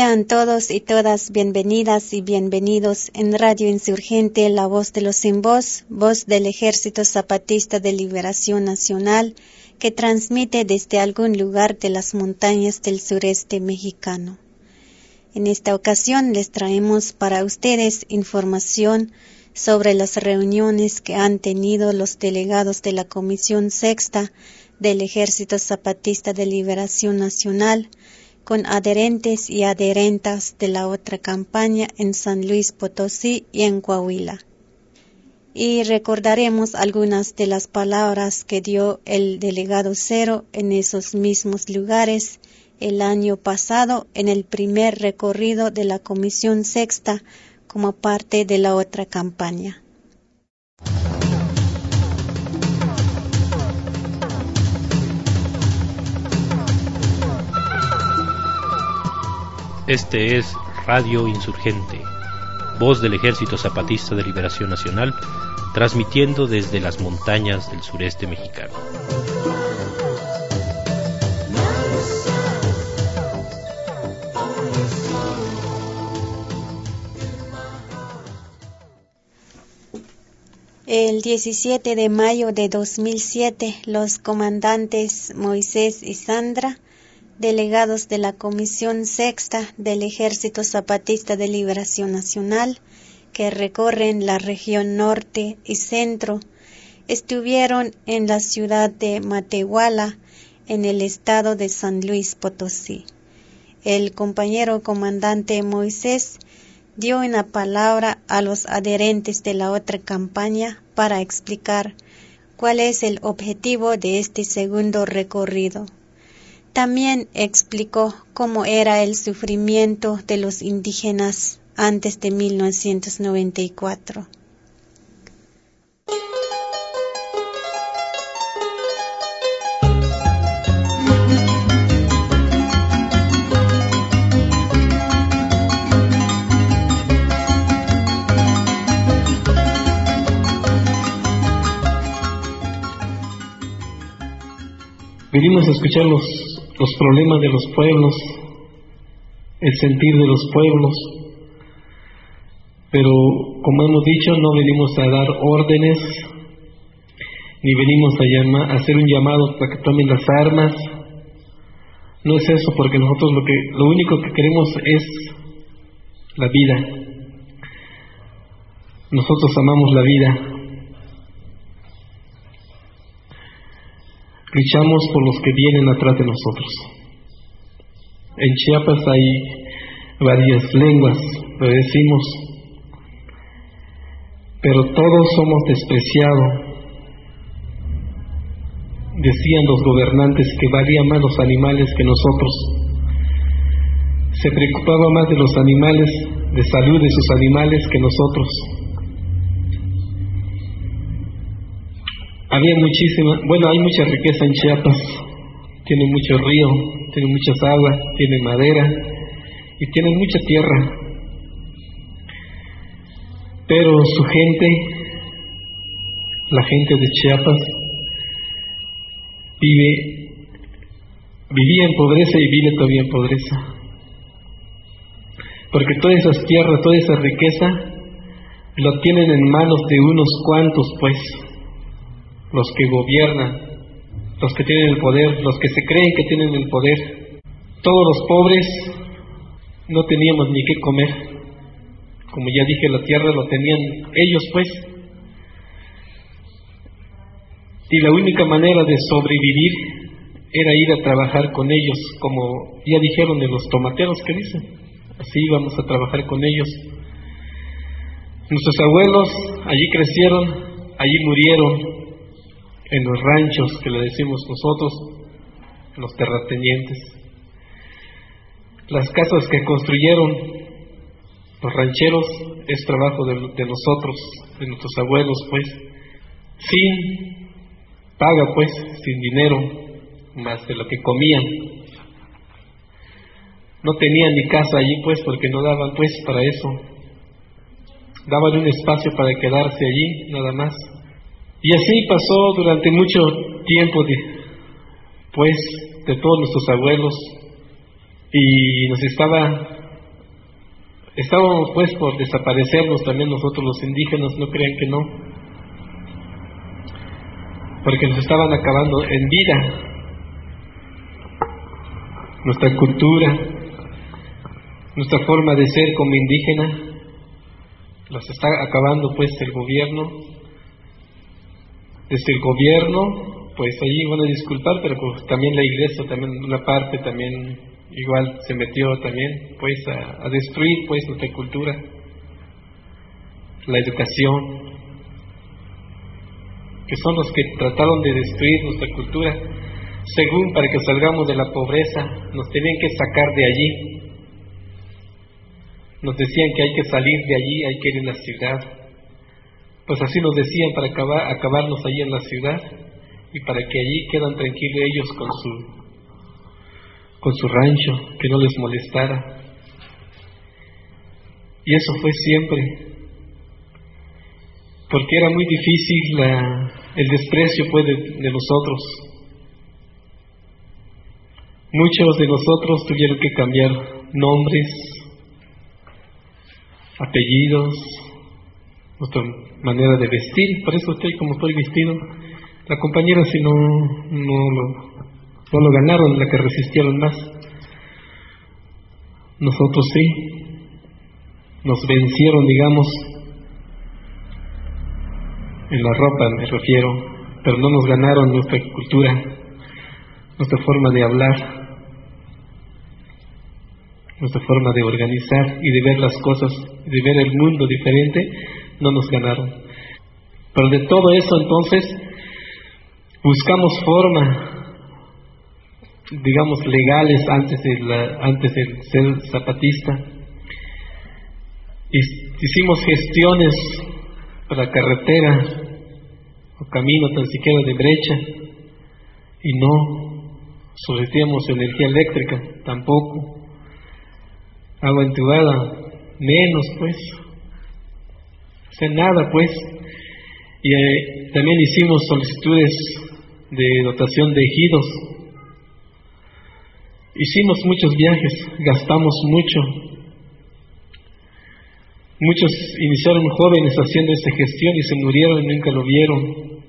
Sean todos y todas bienvenidas y bienvenidos en Radio Insurgente, la voz de los sin voz, voz del Ejército Zapatista de Liberación Nacional, que transmite desde algún lugar de las montañas del sureste mexicano. En esta ocasión les traemos para ustedes información sobre las reuniones que han tenido los delegados de la Comisión Sexta del Ejército Zapatista de Liberación Nacional, con adherentes y adherentas de la otra campaña en San Luis Potosí y en Coahuila. Y recordaremos algunas de las palabras que dio el delegado Cero en esos mismos lugares el año pasado en el primer recorrido de la Comisión Sexta como parte de la otra campaña. Este es Radio Insurgente, voz del Ejército Zapatista de Liberación Nacional, transmitiendo desde las montañas del sureste mexicano. El 17 de mayo de 2007, los comandantes Moisés y Sandra delegados de la Comisión Sexta del Ejército Zapatista de Liberación Nacional, que recorren la región norte y centro, estuvieron en la ciudad de Matehuala, en el estado de San Luis Potosí. El compañero comandante Moisés dio una palabra a los adherentes de la otra campaña para explicar cuál es el objetivo de este segundo recorrido. También explicó cómo era el sufrimiento de los indígenas antes de 1994. Venimos a escuchar los los problemas de los pueblos, el sentir de los pueblos. Pero, como hemos dicho, no venimos a dar órdenes, ni venimos a, llamar, a hacer un llamado para que tomen las armas. No es eso, porque nosotros lo, que, lo único que queremos es la vida. Nosotros amamos la vida, luchamos por los que vienen atrás de nosotros. En Chiapas hay varias lenguas, lo decimos, pero todos somos despreciados. Decían los gobernantes que valían más los animales que nosotros. Se preocupaba más de los animales, de salud de sus animales que nosotros. Había muchísima, bueno, hay mucha riqueza en Chiapas, tiene mucho río, tiene muchas aguas, tiene madera y tiene mucha tierra. Pero su gente, la gente de Chiapas, vive, vivía en pobreza y vive todavía en pobreza. Porque todas esas tierras, toda esa riqueza, lo tienen en manos de unos cuantos, pues los que gobiernan, los que tienen el poder, los que se creen que tienen el poder. Todos los pobres no teníamos ni qué comer. Como ya dije, la tierra lo tenían ellos pues. Y la única manera de sobrevivir era ir a trabajar con ellos, como ya dijeron de los tomateros que dicen. Así íbamos a trabajar con ellos. Nuestros abuelos allí crecieron, allí murieron, en los ranchos que le decimos nosotros, los terratenientes. Las casas que construyeron los rancheros es trabajo de, nosotros, de nuestros abuelos, pues, sin paga, pues, sin dinero, más de lo que comían. No tenían ni casa allí, pues, porque no daban, pues, para eso. Daban un espacio para quedarse allí, nada más. Y así pasó durante mucho tiempo, pues, de todos nuestros abuelos, y nos estaba Estábamos pues por desaparecernos también nosotros los indígenas, no crean que no, porque nos estaban acabando en vida. Nuestra cultura, nuestra forma de ser como indígena, las está acabando pues el gobierno. Desde el gobierno, pues allí van a disculpar, pero pues también la iglesia, también una parte también igual se metió también pues a, a destruir pues nuestra cultura, la educación, que son los que trataron de destruir nuestra cultura, según para que salgamos de la pobreza, nos tenían que sacar de allí, nos decían que hay que salir de allí, hay que ir en la ciudad. Pues así nos decían para acabar, acabarnos allí en la ciudad y para que allí quedan tranquilos ellos con su con su rancho, que no les molestara. Y eso fue siempre, porque era muy difícil el desprecio pues, de, nosotros. Muchos de nosotros tuvieron que cambiar nombres, apellidos, nuestra manera de vestir, por eso estoy como estoy vestido. La compañera si no, no, lo, no lo ganaron, la que resistieron más. Nosotros sí, nos vencieron, digamos, en la ropa me refiero, pero no nos ganaron nuestra cultura, nuestra forma de hablar, nuestra forma de organizar y de ver las cosas, de ver el mundo diferente, no nos ganaron. Pero de todo eso entonces buscamos forma, digamos, legales antes de, la, antes de ser zapatista. Hicimos gestiones para carretera o camino tan siquiera de brecha y no sometíamos energía eléctrica tampoco agua entubada, menos pues, sea, nada pues. Y eh, también hicimos solicitudes de dotación de ejidos. Hicimos muchos viajes, gastamos mucho. Muchos iniciaron jóvenes haciendo esta gestión y se murieron y nunca lo vieron.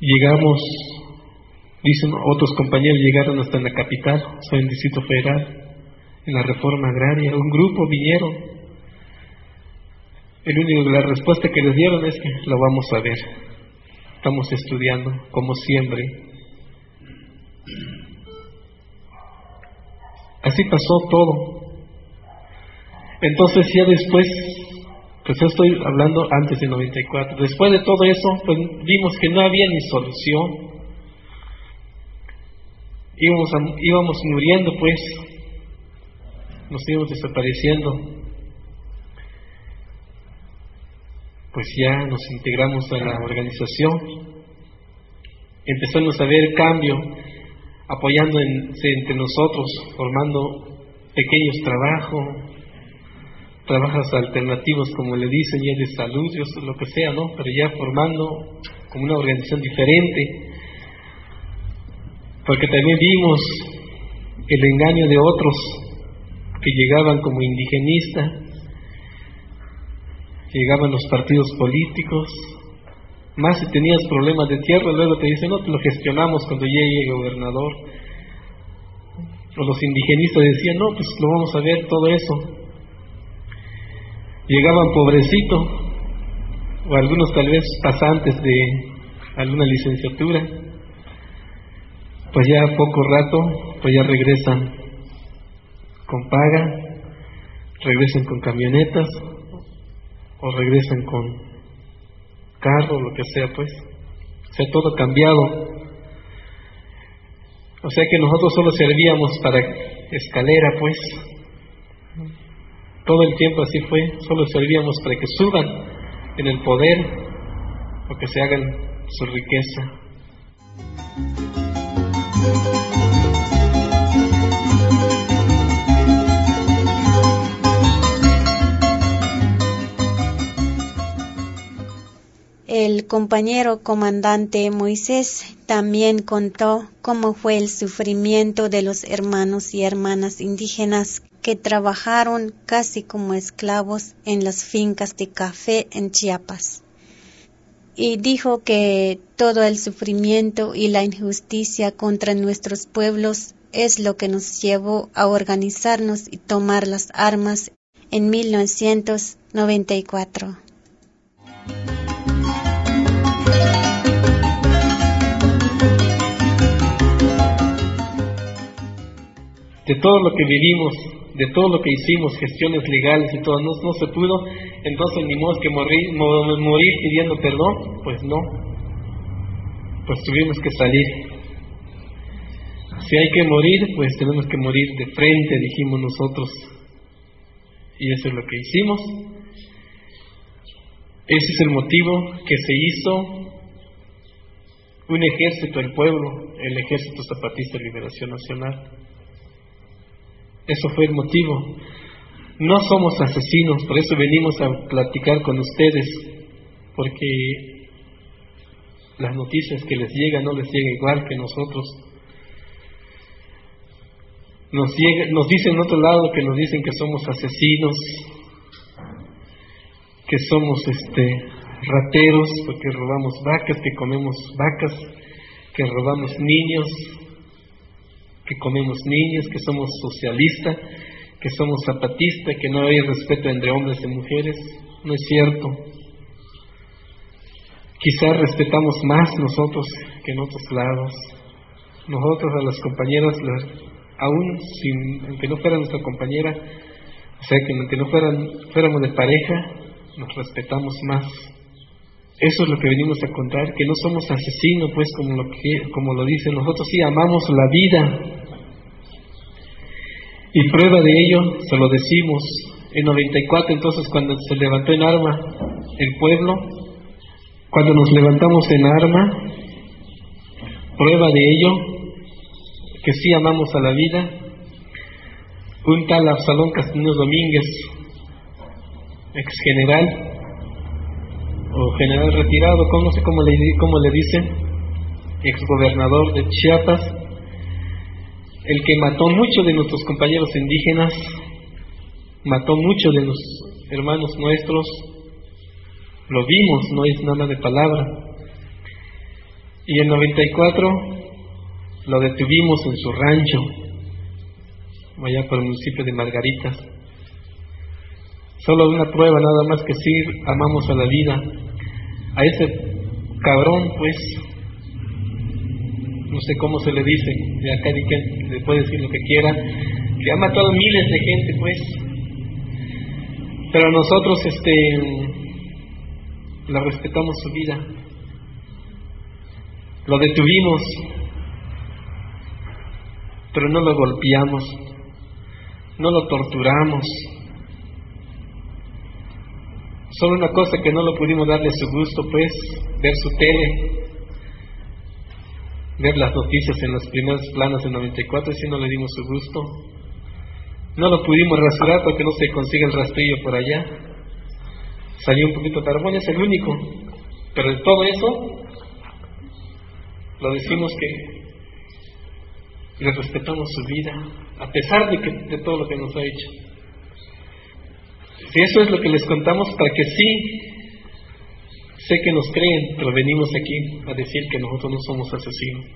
Llegamos Dicen otros compañeros llegaron hasta la capital, soy en Distrito Federal, en la reforma agraria. Un grupo vinieron. El único, la respuesta que les dieron es que lo vamos a ver. Estamos estudiando, como siempre. Así pasó todo. Entonces ya después, pues yo estoy hablando antes de 94, después de todo eso, pues vimos que no había ni solución íbamos, íbamos muriendo pues, nos íbamos desapareciendo. Pues ya nos integramos a la organización, empezamos a ver cambio, apoyando entre nosotros, formando pequeños trabajos, trabajos alternativos, como le dicen, ya de salud, lo que sea, ¿no? Pero ya formando como una organización diferente, porque también vimos el engaño de otros que llegaban como indigenistas, llegaban los partidos políticos, más si tenías problemas de tierra, luego te dicen, no, te lo gestionamos cuando llegue el gobernador. O los indigenistas decían, no, pues lo vamos a ver todo eso. Llegaban pobrecitos, o algunos tal vez pasantes de alguna licenciatura, pues ya poco rato, pues ya regresan con paga, regresan con camionetas o regresan con carro, lo que sea, pues. O sea, todo cambiado. O sea que nosotros solo servíamos para escalera, pues. Todo el tiempo así fue, solo servíamos para que suban en el poder o que se hagan su riqueza. El compañero comandante Moisés también contó cómo fue el sufrimiento de los hermanos y hermanas indígenas que trabajaron casi como esclavos en las fincas de café en Chiapas. Y dijo que todo el sufrimiento y la injusticia contra nuestros pueblos es lo que nos llevó a organizarnos y tomar las armas en 1994. De todo lo que vivimos, de todo lo que hicimos, gestiones legales y todo, no, no se pudo, entonces ni modo que morir, morir pidiendo perdón, pues no, pues tuvimos que salir. Si hay que morir, pues tenemos que morir de frente, dijimos nosotros. Y eso es lo que hicimos. Ese es el motivo que se hizo un ejército del pueblo, el Ejército Zapatista de Liberación Nacional. Eso fue el motivo. No somos asesinos, por eso venimos a platicar con ustedes, porque las noticias que les llegan no les llega igual que nosotros. Nos, nos dicen en otro lado que nos dicen que somos asesinos, que somos este rateros porque robamos vacas, que comemos vacas, que robamos niños, que comemos niños, que somos socialistas, que somos zapatistas, que no hay respeto entre hombres y mujeres. No es cierto. Quizás respetamos más nosotros que en otros lados. Nosotros a las compañeras, aún sin, aunque no fuera nuestra compañera, o sea, que aunque no fueran, fuéramos de pareja, nos respetamos más. Eso es lo que venimos a contar, que no somos asesinos, pues como lo, que, dicen, nosotros sí amamos la vida, y prueba de ello, se lo decimos, en 94 entonces cuando se levantó en arma el pueblo, cuando nos levantamos en arma, prueba de ello, que sí amamos a la vida, un tal Absalón Castillo Domínguez, ex general, o general retirado, no sé cómo le, cómo le dicen, ex gobernador de Chiapas, el que mató muchos de nuestros compañeros indígenas, mató muchos de los hermanos nuestros, lo vimos, no es nada de palabra. Y en 94 lo detuvimos en su rancho, allá por el municipio de Margaritas. Solo una prueba nada más que sí amamos a la vida. A ese cabrón, pues, no sé cómo se le dice, de acá que le puede decir lo que quiera, que ha matado miles de gente, pues. Pero nosotros, este, la respetamos su vida, lo detuvimos, pero no lo golpeamos, no lo torturamos. Solo una cosa que no lo pudimos darle su gusto, pues, ver su tele, ver las noticias en las primeras planas del 94 y si no le dimos su gusto. No lo pudimos rastrear porque no se consigue el rastrillo por allá. Salió un poquito carbón, es el único. Pero de todo eso, lo decimos que le respetamos su vida, a pesar de, que, de todo lo que nos ha hecho. Si eso es lo que les contamos para que sí Sé que nos creen, pero venimos aquí a decir que nosotros no somos asesinos.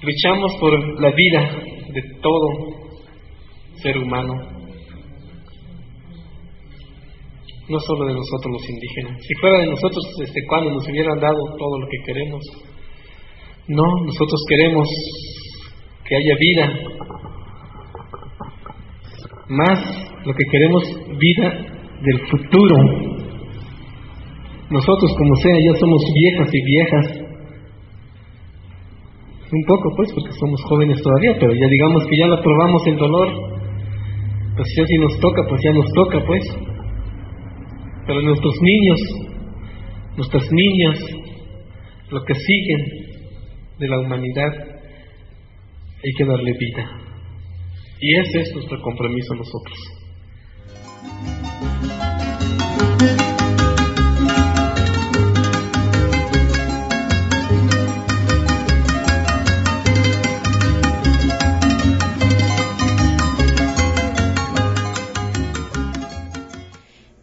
Luchamos por la vida de todo ser humano, no solo de nosotros los indígenas. Si fuera de nosotros, desde cuando nos hubieran dado todo lo que queremos. No, nosotros queremos que haya vida. Más lo que queremos, vida del futuro, nosotros, como sea, ya somos viejas y viejas. Un poco, pues, porque somos jóvenes todavía, pero ya digamos que ya la probamos el dolor. Pues ya si nos toca, pues ya nos toca, pues. Pero nuestros niños, nuestras niñas, lo que siguen de la humanidad, hay que darle vida. Y ese es nuestro compromiso nosotros.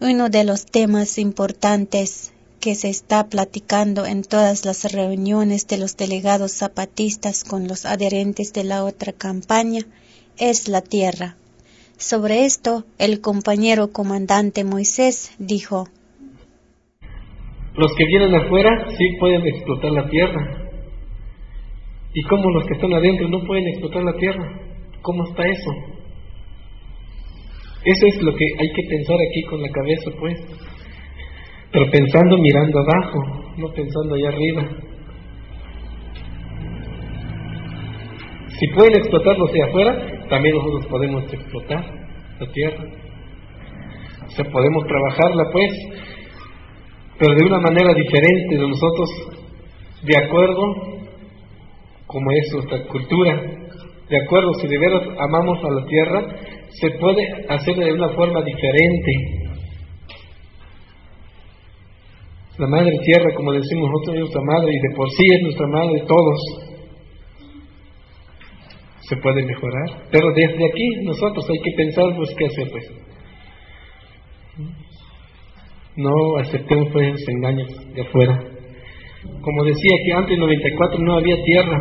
Uno de los temas importantes que se está platicando en todas las reuniones de los delegados zapatistas con los adherentes de la otra campaña es la tierra. Sobre esto, el compañero comandante Moisés dijo, Los que vienen afuera sí pueden explotar la tierra. ¿Y cómo los que están adentro no pueden explotar la tierra? ¿Cómo está eso? Eso es lo que hay que pensar aquí con la cabeza, pues. Pero pensando mirando abajo, no pensando allá arriba. Si pueden explotarlos de afuera, también nosotros podemos explotar la tierra. O sea, podemos trabajarla, pues, pero de una manera diferente de nosotros, de acuerdo como es nuestra cultura, de acuerdo, si de veras amamos a la tierra, se puede hacer de una forma diferente, La madre tierra, como decimos nosotros, es nuestra madre y de por sí es nuestra madre todos. Se puede mejorar. Pero desde aquí nosotros hay que pensar pues qué hacer pues. No aceptemos pues esos engaños de afuera. Como decía que antes en 94 no había tierra.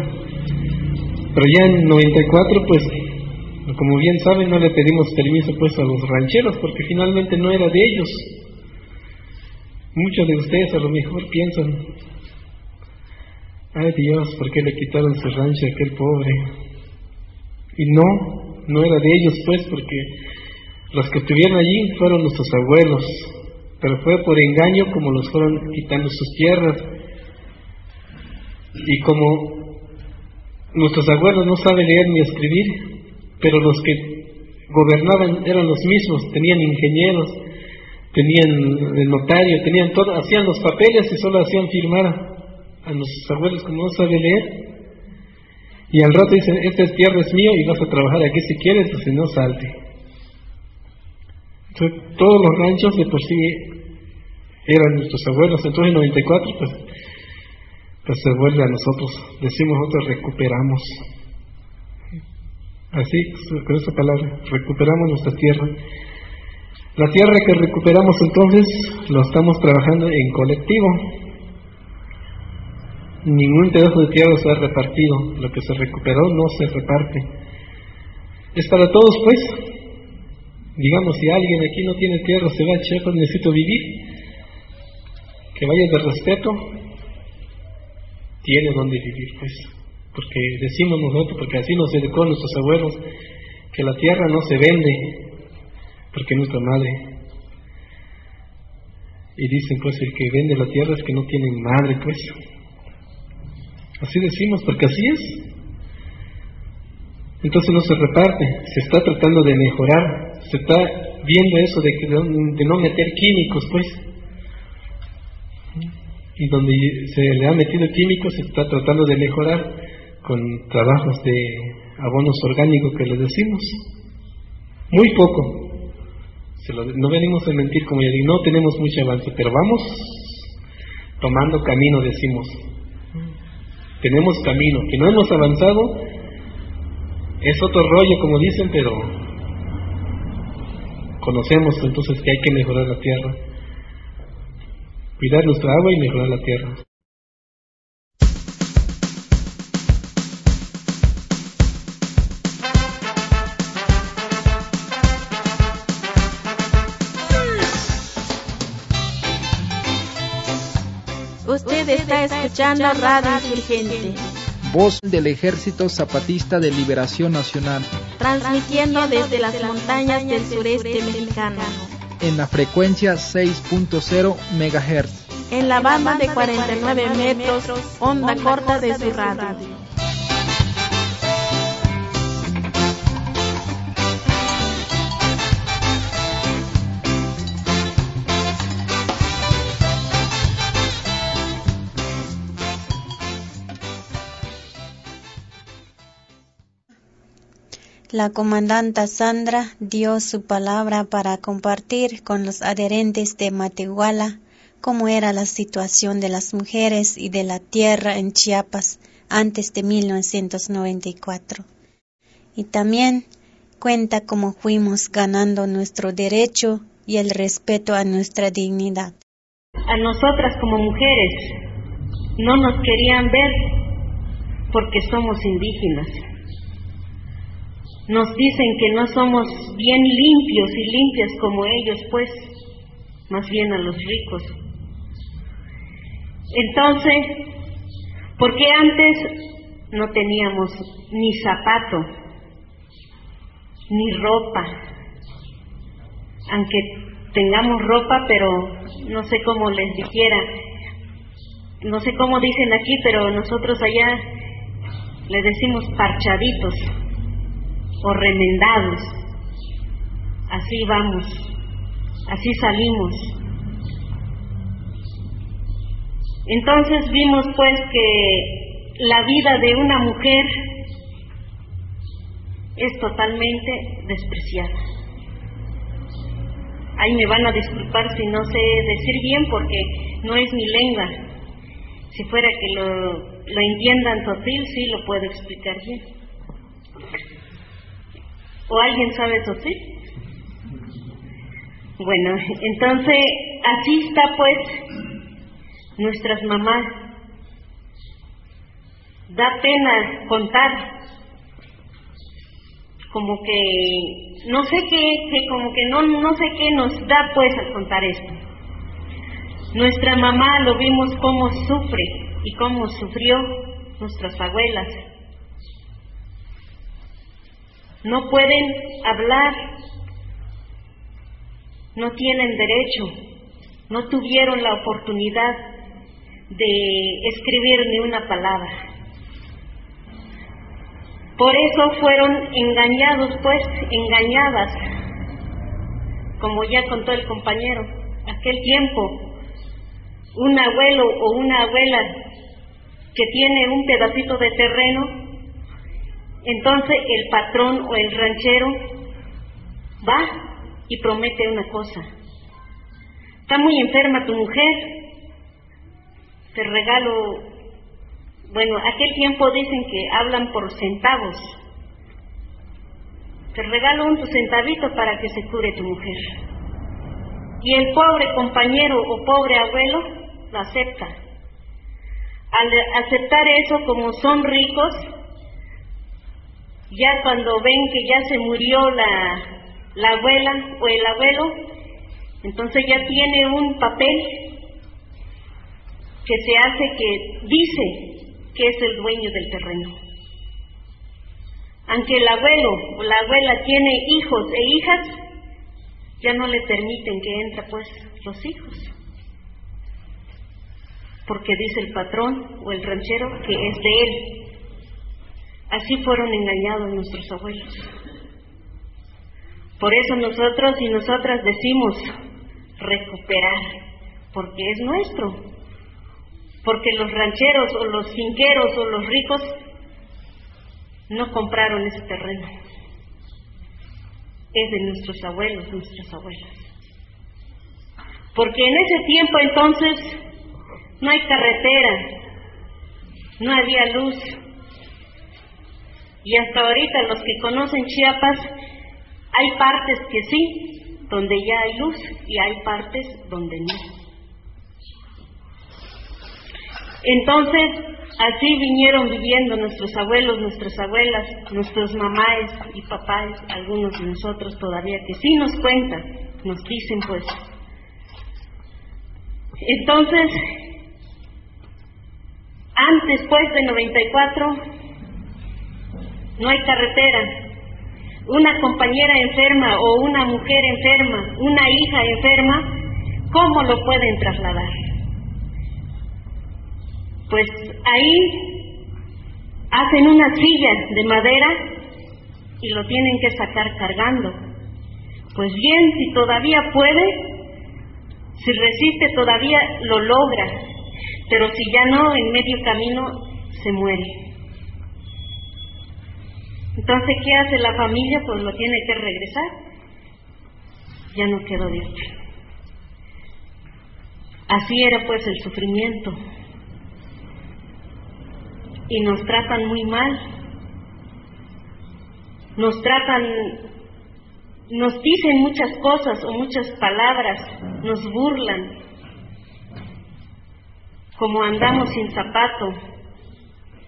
Pero ya en 94 pues como bien saben no le pedimos permiso pues a los rancheros porque finalmente no era de ellos Muchos de ustedes a lo mejor piensan, ay Dios, ¿por qué le quitaron su rancho a aquel pobre? Y no, no era de ellos pues, porque los que estuvieron allí fueron nuestros abuelos, pero fue por engaño como los fueron quitando sus tierras. Y como nuestros abuelos no saben leer ni escribir, pero los que gobernaban eran los mismos, tenían ingenieros, tenían el notario, tenían todo, hacían los papeles y solo hacían firmar a nuestros abuelos como no sabe leer. Y al rato dicen, esta tierra es mío y vas a trabajar aquí si quieres o si no salte. Entonces, todos los ranchos de por sí eran nuestros abuelos, entonces en 94 pues, pues se vuelve a nosotros, decimos nosotros recuperamos. Así, con esa palabra, recuperamos nuestra tierra. La tierra que recuperamos entonces lo estamos trabajando en colectivo. Ningún pedazo de tierra se ha repartido. Lo que se recuperó no se reparte. Es para todos, pues. Digamos, si alguien aquí no tiene tierra, se va a necesito vivir. Que vaya de respeto. Tiene donde vivir, pues. Porque decimos nosotros, porque así nos educó nuestros abuelos, que la tierra no se vende, porque nuestra madre. Y dicen pues el que vende la tierra es que no tiene madre pues. Así decimos, porque así es. Entonces no se reparte, se está tratando de mejorar, se está viendo eso de, que, de no meter químicos pues. Y donde se le ha metido químicos se está tratando de mejorar con trabajos de abonos orgánicos que les decimos. Muy poco, no venimos a mentir, como ya digo, no tenemos mucho avance, pero vamos tomando camino, decimos. Tenemos camino, que no hemos avanzado, es otro rollo, como dicen, pero conocemos entonces que hay que mejorar la tierra, cuidar nuestra agua y mejorar la tierra. Está escuchando Radio Insurgente. Voz del Ejército Zapatista de Liberación Nacional. Transmitiendo desde las montañas del sureste mexicano. En la frecuencia 6.0 MHz. En la banda de 49 metros, onda corta de su radio. La comandanta Sandra dio su palabra para compartir con los adherentes de Matehuala cómo era la situación de las mujeres y de la tierra en Chiapas antes de 1994. Y también cuenta cómo fuimos ganando nuestro derecho y el respeto a nuestra dignidad. A nosotras como mujeres no nos querían ver porque somos indígenas. Nos dicen que no somos bien limpios y limpias como ellos, pues, más bien a los ricos. Entonces, ¿por qué antes no teníamos ni zapato, ni ropa? Aunque tengamos ropa, pero no sé cómo les dijera, no sé cómo dicen aquí, pero nosotros allá le decimos parchaditos o remendados. Así vamos, así salimos. Entonces vimos pues que la vida de una mujer es totalmente despreciada. Ahí me van a disculpar si no sé decir bien porque no es mi lengua. Si fuera que lo, lo entiendan totil, sí lo puedo explicar bien. ¿O alguien sabe totil? Bueno, entonces así está pues nuestras mamás. Da pena contar, como que no sé qué, que como que no, no sé qué nos da pues al contar esto. Nuestra mamá lo vimos cómo sufre y cómo sufrió nuestras abuelas. No pueden hablar, no tienen derecho, no tuvieron la oportunidad de escribir ni una palabra. Por eso fueron engañados, pues, engañadas, como ya contó el compañero, aquel tiempo, un abuelo o una abuela que tiene un pedacito de terreno, entonces el patrón o el ranchero va y promete una cosa. Está muy enferma tu mujer, te regalo, bueno, aquel tiempo dicen que hablan por centavos, te regalo un centavito para que se cure tu mujer. Y el pobre compañero o pobre abuelo lo acepta. Al aceptar eso, como son ricos, ya cuando ven que ya se murió la, la abuela o el abuelo, entonces ya tiene un papel que se hace que dice que es el dueño del terreno. Aunque el abuelo o la abuela tiene hijos e hijas, ya no le permiten que entre pues los hijos. Porque dice el patrón o el ranchero que es de él. Así fueron engañados nuestros abuelos. Por eso nosotros y nosotras decimos recuperar, porque es nuestro, porque los rancheros o los finqueros o los ricos no compraron ese terreno. Es de nuestros abuelos, nuestras abuelas. Porque en ese tiempo entonces no hay carretera, no había luz. Y hasta ahorita los que conocen Chiapas, hay partes que sí, donde ya hay luz, y hay partes donde no. Entonces, así vinieron viviendo nuestros abuelos, nuestras abuelas, nuestros mamás y papás, algunos de nosotros todavía que sí nos cuentan, nos dicen pues. Entonces, antes pues de 94, no hay carretera. Una compañera enferma o una mujer enferma, una hija enferma, ¿cómo lo pueden trasladar? Pues ahí hacen una silla de madera y lo tienen que sacar cargando. Pues bien, si todavía puede, si resiste todavía lo logra, pero si ya no, en medio camino se muere. Entonces, ¿qué hace la familia? Pues lo tiene que regresar. Ya no quedó de Así era pues el sufrimiento y nos tratan muy mal. Nos tratan nos dicen muchas cosas o muchas palabras, nos burlan, como andamos sin zapato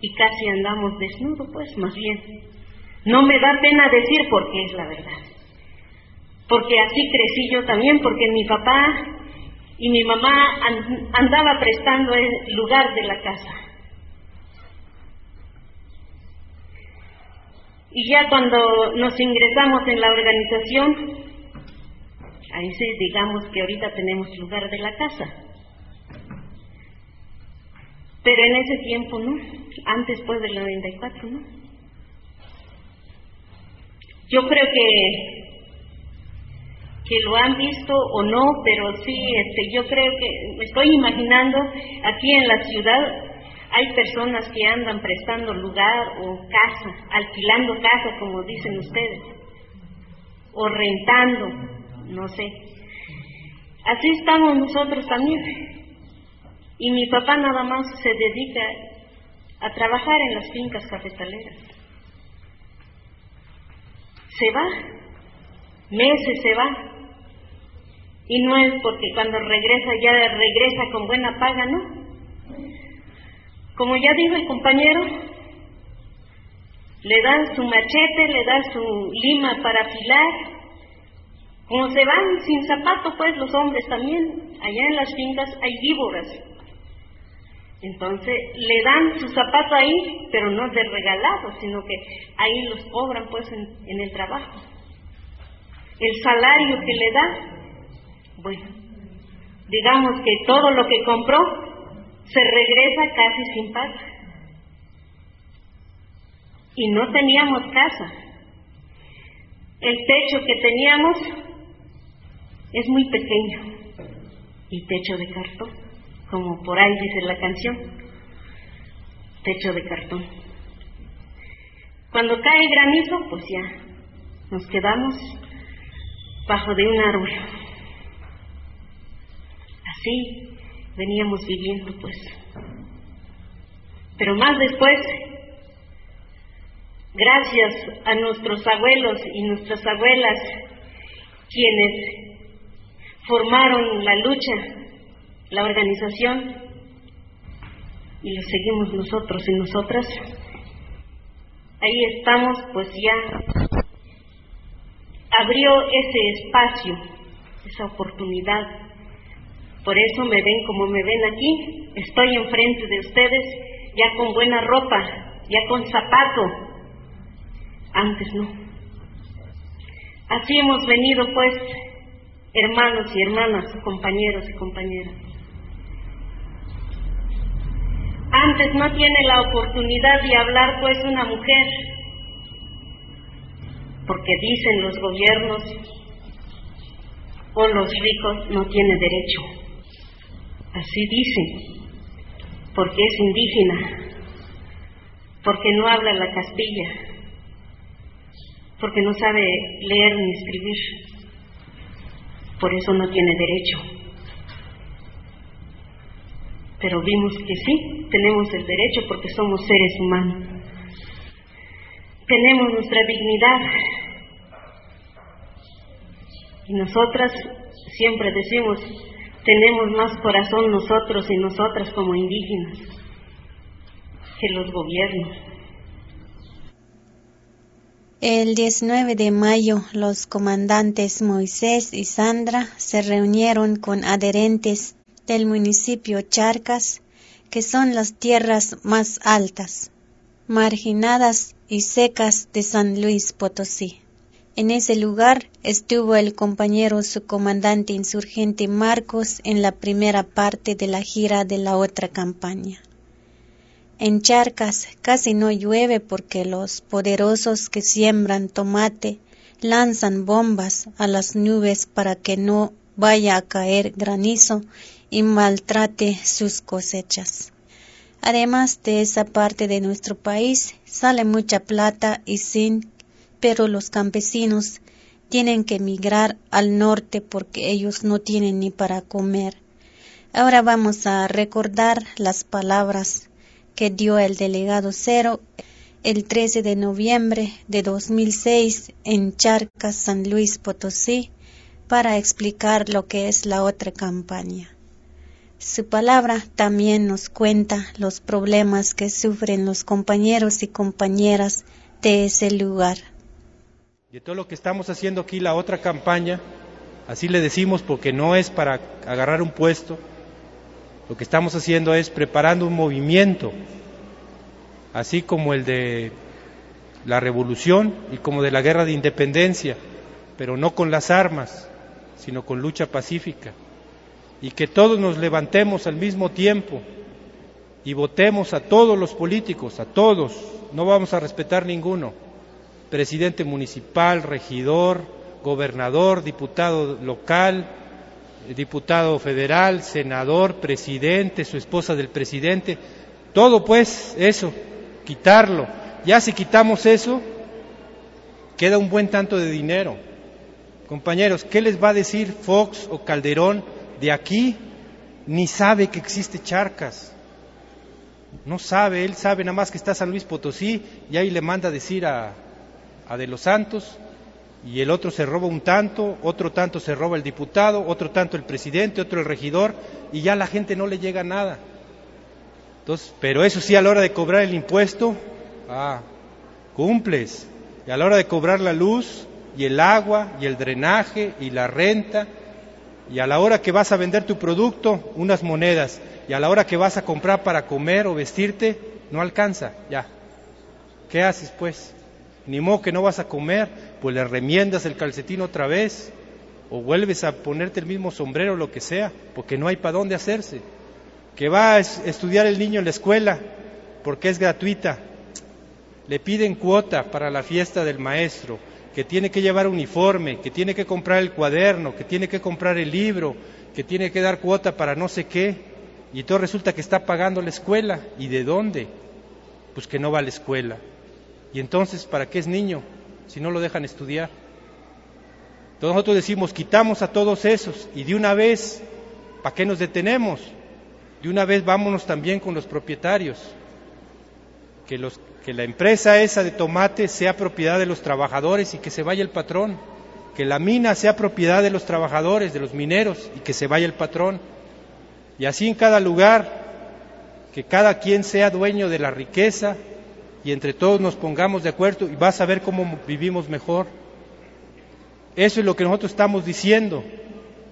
y casi andamos desnudo, pues más bien. No me da pena decir porque es la verdad. Porque así crecí yo también, porque mi papá y mi mamá andaba prestando el lugar de la casa. Y ya cuando nos ingresamos en la organización, ahí sí digamos que ahorita tenemos lugar de la casa. Pero en ese tiempo no, antes pues del 94 no. Yo creo que que lo han visto o no, pero sí, este, yo creo que me estoy imaginando aquí en la ciudad hay personas que andan prestando lugar o casa, alquilando casa, como dicen ustedes, o rentando, no sé. Así estamos nosotros también. Y mi papá nada más se dedica a trabajar en las fincas cafetaleras. Se va, meses se va. Y no es porque cuando regresa ya regresa con buena paga, ¿no? Como ya dijo el compañero, le dan su machete, le dan su lima para afilar, como se van sin zapato, pues los hombres también, allá en las fincas hay víboras. Entonces le dan su zapato ahí, pero no de regalado, sino que ahí los cobran pues en, el trabajo. El salario que le da, bueno, digamos que todo lo que compró se regresa casi sin paga. Y no teníamos casa. El techo que teníamos es muy pequeño y techo de cartón, como por ahí dice la canción, techo de cartón. Cuando cae granizo, pues ya nos quedamos bajo de un árbol. Así veníamos viviendo, pues. Pero más después, gracias a nuestros abuelos y nuestras abuelas, quienes formaron la lucha, la organización, y lo seguimos nosotros y nosotras. Ahí estamos, pues ya abrió ese espacio, esa oportunidad. Por eso me ven como me ven aquí. Estoy enfrente de ustedes ya con buena ropa, ya con zapato. Antes no. Así hemos venido pues hermanos y hermanas, compañeros y compañeras. Antes no tiene la oportunidad de hablar pues una mujer, porque dicen los gobiernos o los ricos no tiene derecho. Así dicen, porque es indígena, porque no habla la castilla, porque no sabe leer ni escribir por eso no tiene derecho. Pero vimos que sí, tenemos el derecho porque somos seres humanos. Tenemos nuestra dignidad. Y nosotras siempre decimos, tenemos más corazón nosotros y nosotras como indígenas que los gobiernos. El 19 de mayo, los comandantes Moisés y Sandra se reunieron con adherentes del municipio Charcas, que son las tierras más altas, marginadas y secas de San Luis Potosí. En ese lugar estuvo el compañero su comandante insurgente Marcos en la primera parte de la gira de la otra campaña. En Charcas casi no llueve porque los poderosos que siembran tomate lanzan bombas a las nubes para que no vaya a caer granizo y maltrate sus cosechas. Además de esa parte de nuestro país sale mucha plata y zinc, pero los campesinos tienen que emigrar al norte porque ellos no tienen ni para comer. Ahora vamos a recordar las palabras que dio el delegado Cero el 13 de noviembre de 2006 en Charcas, San Luis Potosí, para explicar lo que es la otra campaña. Su palabra también nos cuenta los problemas que sufren los compañeros y compañeras de ese lugar. De todo lo que estamos haciendo aquí, la otra campaña, así le decimos porque no es para agarrar un puesto, lo que estamos haciendo es preparando un movimiento, así como el de la revolución y como de la guerra de independencia, pero no con las armas, sino con lucha pacífica y que todos nos levantemos al mismo tiempo y votemos a todos los políticos, a todos, no vamos a respetar ninguno, presidente municipal, regidor, gobernador, diputado local, diputado federal, senador, presidente, su esposa del presidente, todo pues eso, quitarlo. Ya si quitamos eso, queda un buen tanto de dinero. Compañeros, ¿qué les va a decir Fox o Calderón de aquí ni sabe que existe Charcas. No sabe, él sabe nada más que está San Luis Potosí y ahí le manda a decir a, a De los Santos y el otro se roba un tanto, otro tanto se roba el diputado, otro tanto el presidente, otro el regidor y ya la gente no le llega nada. Entonces, pero eso sí, a la hora de cobrar el impuesto, ah, cumples. Y a la hora de cobrar la luz y el agua y el drenaje y la renta y a la hora que vas a vender tu producto, unas monedas, y a la hora que vas a comprar para comer o vestirte, no alcanza, ya. ¿Qué haces pues? Ni modo que no vas a comer, pues le remiendas el calcetín otra vez, o vuelves a ponerte el mismo sombrero, lo que sea, porque no hay para dónde hacerse. Que va a estudiar el niño en la escuela, porque es gratuita. Le piden cuota para la fiesta del maestro, que tiene que llevar uniforme, que tiene que comprar el cuaderno, que tiene que comprar el libro, que tiene que dar cuota para no sé qué, y todo resulta que está pagando la escuela. ¿Y de dónde? Pues que no va a la escuela. Y entonces, ¿para qué es niño si no lo dejan estudiar? Entonces nosotros decimos, quitamos a todos esos y de una vez, ¿para qué nos detenemos? De una vez vámonos también con los propietarios, que los que la empresa esa de tomate sea propiedad de los trabajadores y que se vaya el patrón, que la mina sea propiedad de los trabajadores, de los mineros y que se vaya el patrón. Y así en cada lugar, que cada quien sea dueño de la riqueza y entre todos nos pongamos de acuerdo y vas a ver cómo vivimos mejor. Eso es lo que nosotros estamos diciendo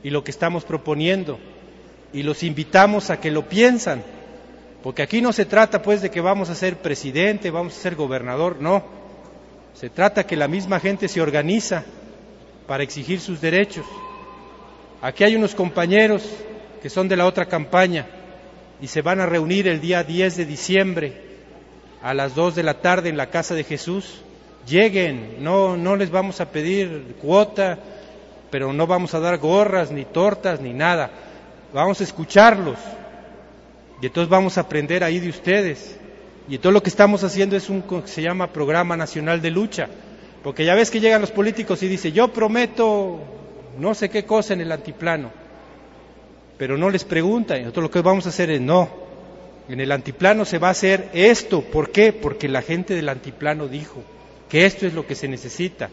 y lo que estamos proponiendo y los invitamos a que lo piensan porque aquí no se trata pues de que vamos a ser presidente, vamos a ser gobernador, no. Se trata que la misma gente se organiza para exigir sus derechos. Aquí hay unos compañeros que son de la otra campaña y se van a reunir el día 10 de diciembre a las 2 de la tarde en la casa de Jesús. Lleguen, no, no les vamos a pedir cuota, pero no vamos a dar gorras, ni tortas, ni nada. Vamos a escucharlos, y entonces vamos a aprender ahí de ustedes. Y todo lo que estamos haciendo es un que se llama Programa Nacional de Lucha. Porque ya ves que llegan los políticos y dicen, yo prometo no sé qué cosa en el antiplano. Pero no les preguntan. Nosotros lo que vamos a hacer es, no, en el antiplano se va a hacer esto. ¿Por qué? Porque la gente del antiplano dijo que esto es lo que se necesita.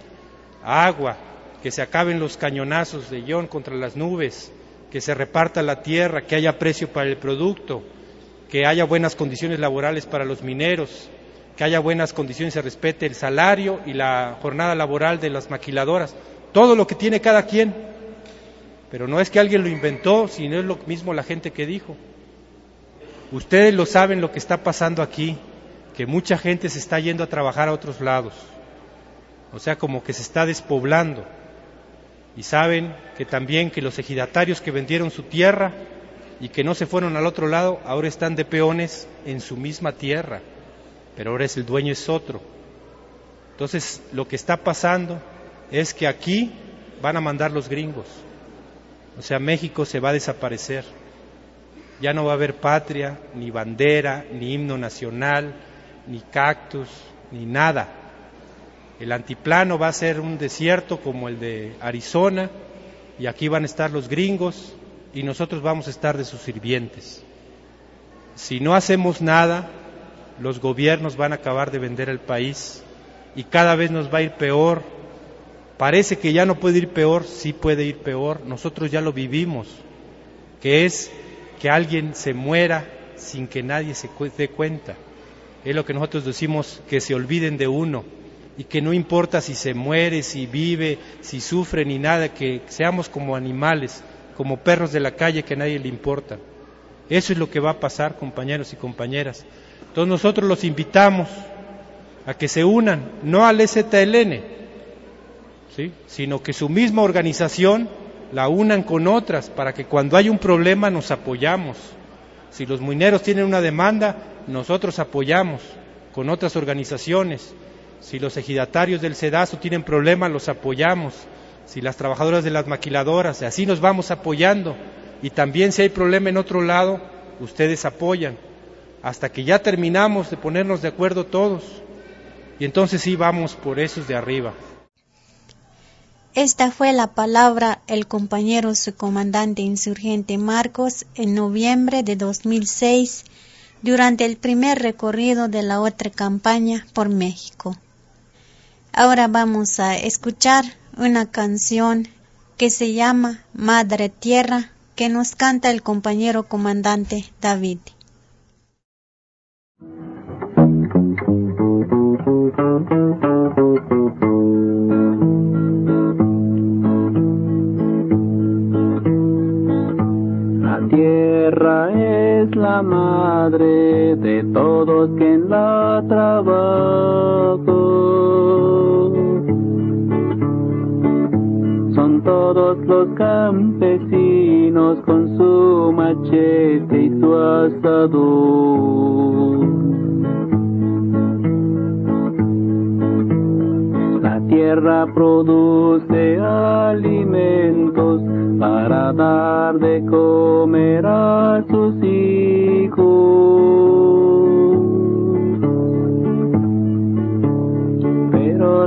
Agua, que se acaben los cañonazos de Ion contra las nubes, que se reparta la tierra, que haya precio para el producto, que haya buenas condiciones laborales para los mineros, que haya buenas condiciones, se respete el salario y la jornada laboral de las maquiladoras, todo lo que tiene cada quien. Pero no es que alguien lo inventó, sino es lo mismo la gente que dijo. Ustedes lo saben lo que está pasando aquí, que mucha gente se está yendo a trabajar a otros lados. O sea, como que se está despoblando. Y saben que también que los ejidatarios que vendieron su tierra y que no se fueron al otro lado, ahora están de peones en su misma tierra, pero ahora es el dueño es otro. Entonces, lo que está pasando es que aquí van a mandar los gringos. O sea, México se va a desaparecer. Ya no va a haber patria, ni bandera, ni himno nacional, ni cactus, ni nada. El antiplano va a ser un desierto como el de Arizona y aquí van a estar los gringos y nosotros vamos a estar de sus sirvientes. Si no hacemos nada, los gobiernos van a acabar de vender el país y cada vez nos va a ir peor. Parece que ya no puede ir peor, sí puede ir peor. Nosotros ya lo vivimos, que es que alguien se muera sin que nadie se dé cuenta. Es lo que nosotros decimos, que se olviden de uno y que no importa si se muere, si vive, si sufre ni nada, que seamos como animales, como perros de la calle que a nadie le importa. Eso es lo que va a pasar, compañeros y compañeras. Entonces nosotros los invitamos a que se unan, no al STLN, ¿sí? sino que su misma organización la unan con otras para que cuando hay un problema nos apoyamos. Si los mineros tienen una demanda, nosotros apoyamos con otras organizaciones. Si los ejidatarios del SEDASO tienen problemas, los apoyamos. Si las trabajadoras de las maquiladoras, así nos vamos apoyando. Y también si hay problema en otro lado, ustedes apoyan. Hasta que ya terminamos de ponernos de acuerdo todos. Y entonces sí vamos por esos de arriba. Esta fue la palabra el compañero subcomandante insurgente Marcos en noviembre de 2006 durante el primer recorrido de la otra campaña por México. Ahora vamos a escuchar una canción que se llama Madre Tierra que nos canta el compañero comandante David. La tierra es la madre de todos quien la trabajo. Todos los campesinos con su machete y su asador. La tierra produce alimentos para dar de comer a sus hijos.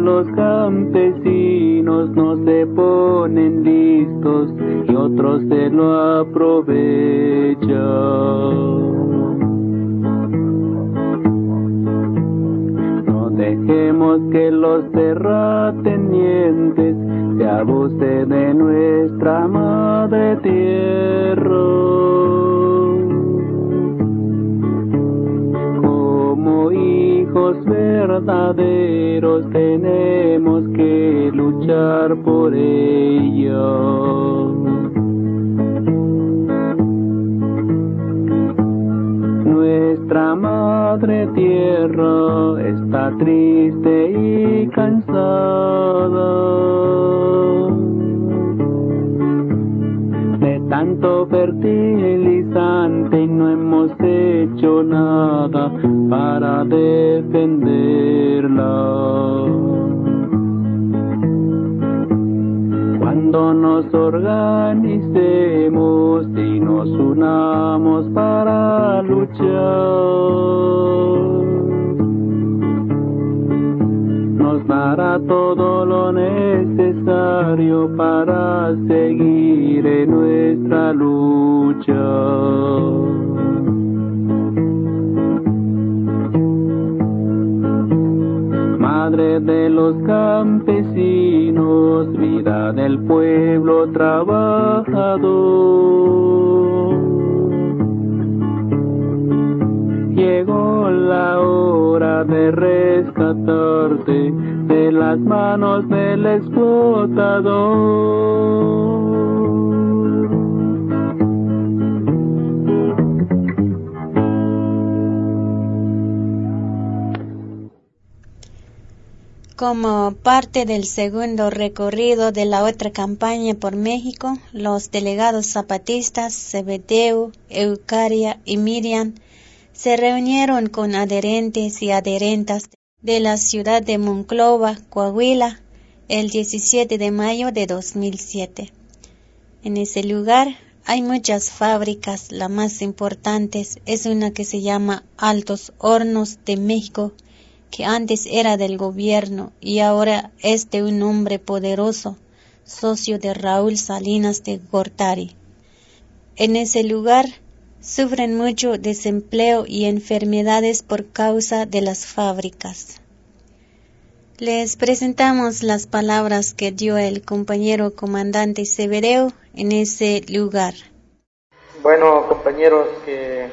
Los campesinos no se ponen listos y otros se lo aprovechan. dejemos que los terratenientes se abusen de nuestra madre tierra. Hijos verdaderos tenemos que luchar por ellos. Nuestra madre tierra está triste y cansada tanto fertilizante y no hemos hecho nada para defenderla. cuando nos organicemos y nos unamos para luchar. Nos dará todo lo necesario para seguir en nuestra lucha. madre de los campesinos, vida del pueblo trabajador. Llegó la hora de rescatarte de las manos del explotador. Como parte del segundo recorrido de la otra campaña por México, los delegados zapatistas Cebedeu, Eucaria y Miriam se reunieron con adherentes y adherentas de la ciudad de Monclova, Coahuila, el 17 de mayo de 2007. En ese lugar hay muchas fábricas, la más importante es una que se llama Altos Hornos de México, que antes era del gobierno y ahora es de un hombre poderoso, socio de Raúl Salinas de Gortari. En ese lugar sufren mucho desempleo y enfermedades por causa de las fábricas. Les presentamos las palabras que dio el compañero comandante Severeo en ese lugar. Bueno, compañeros, que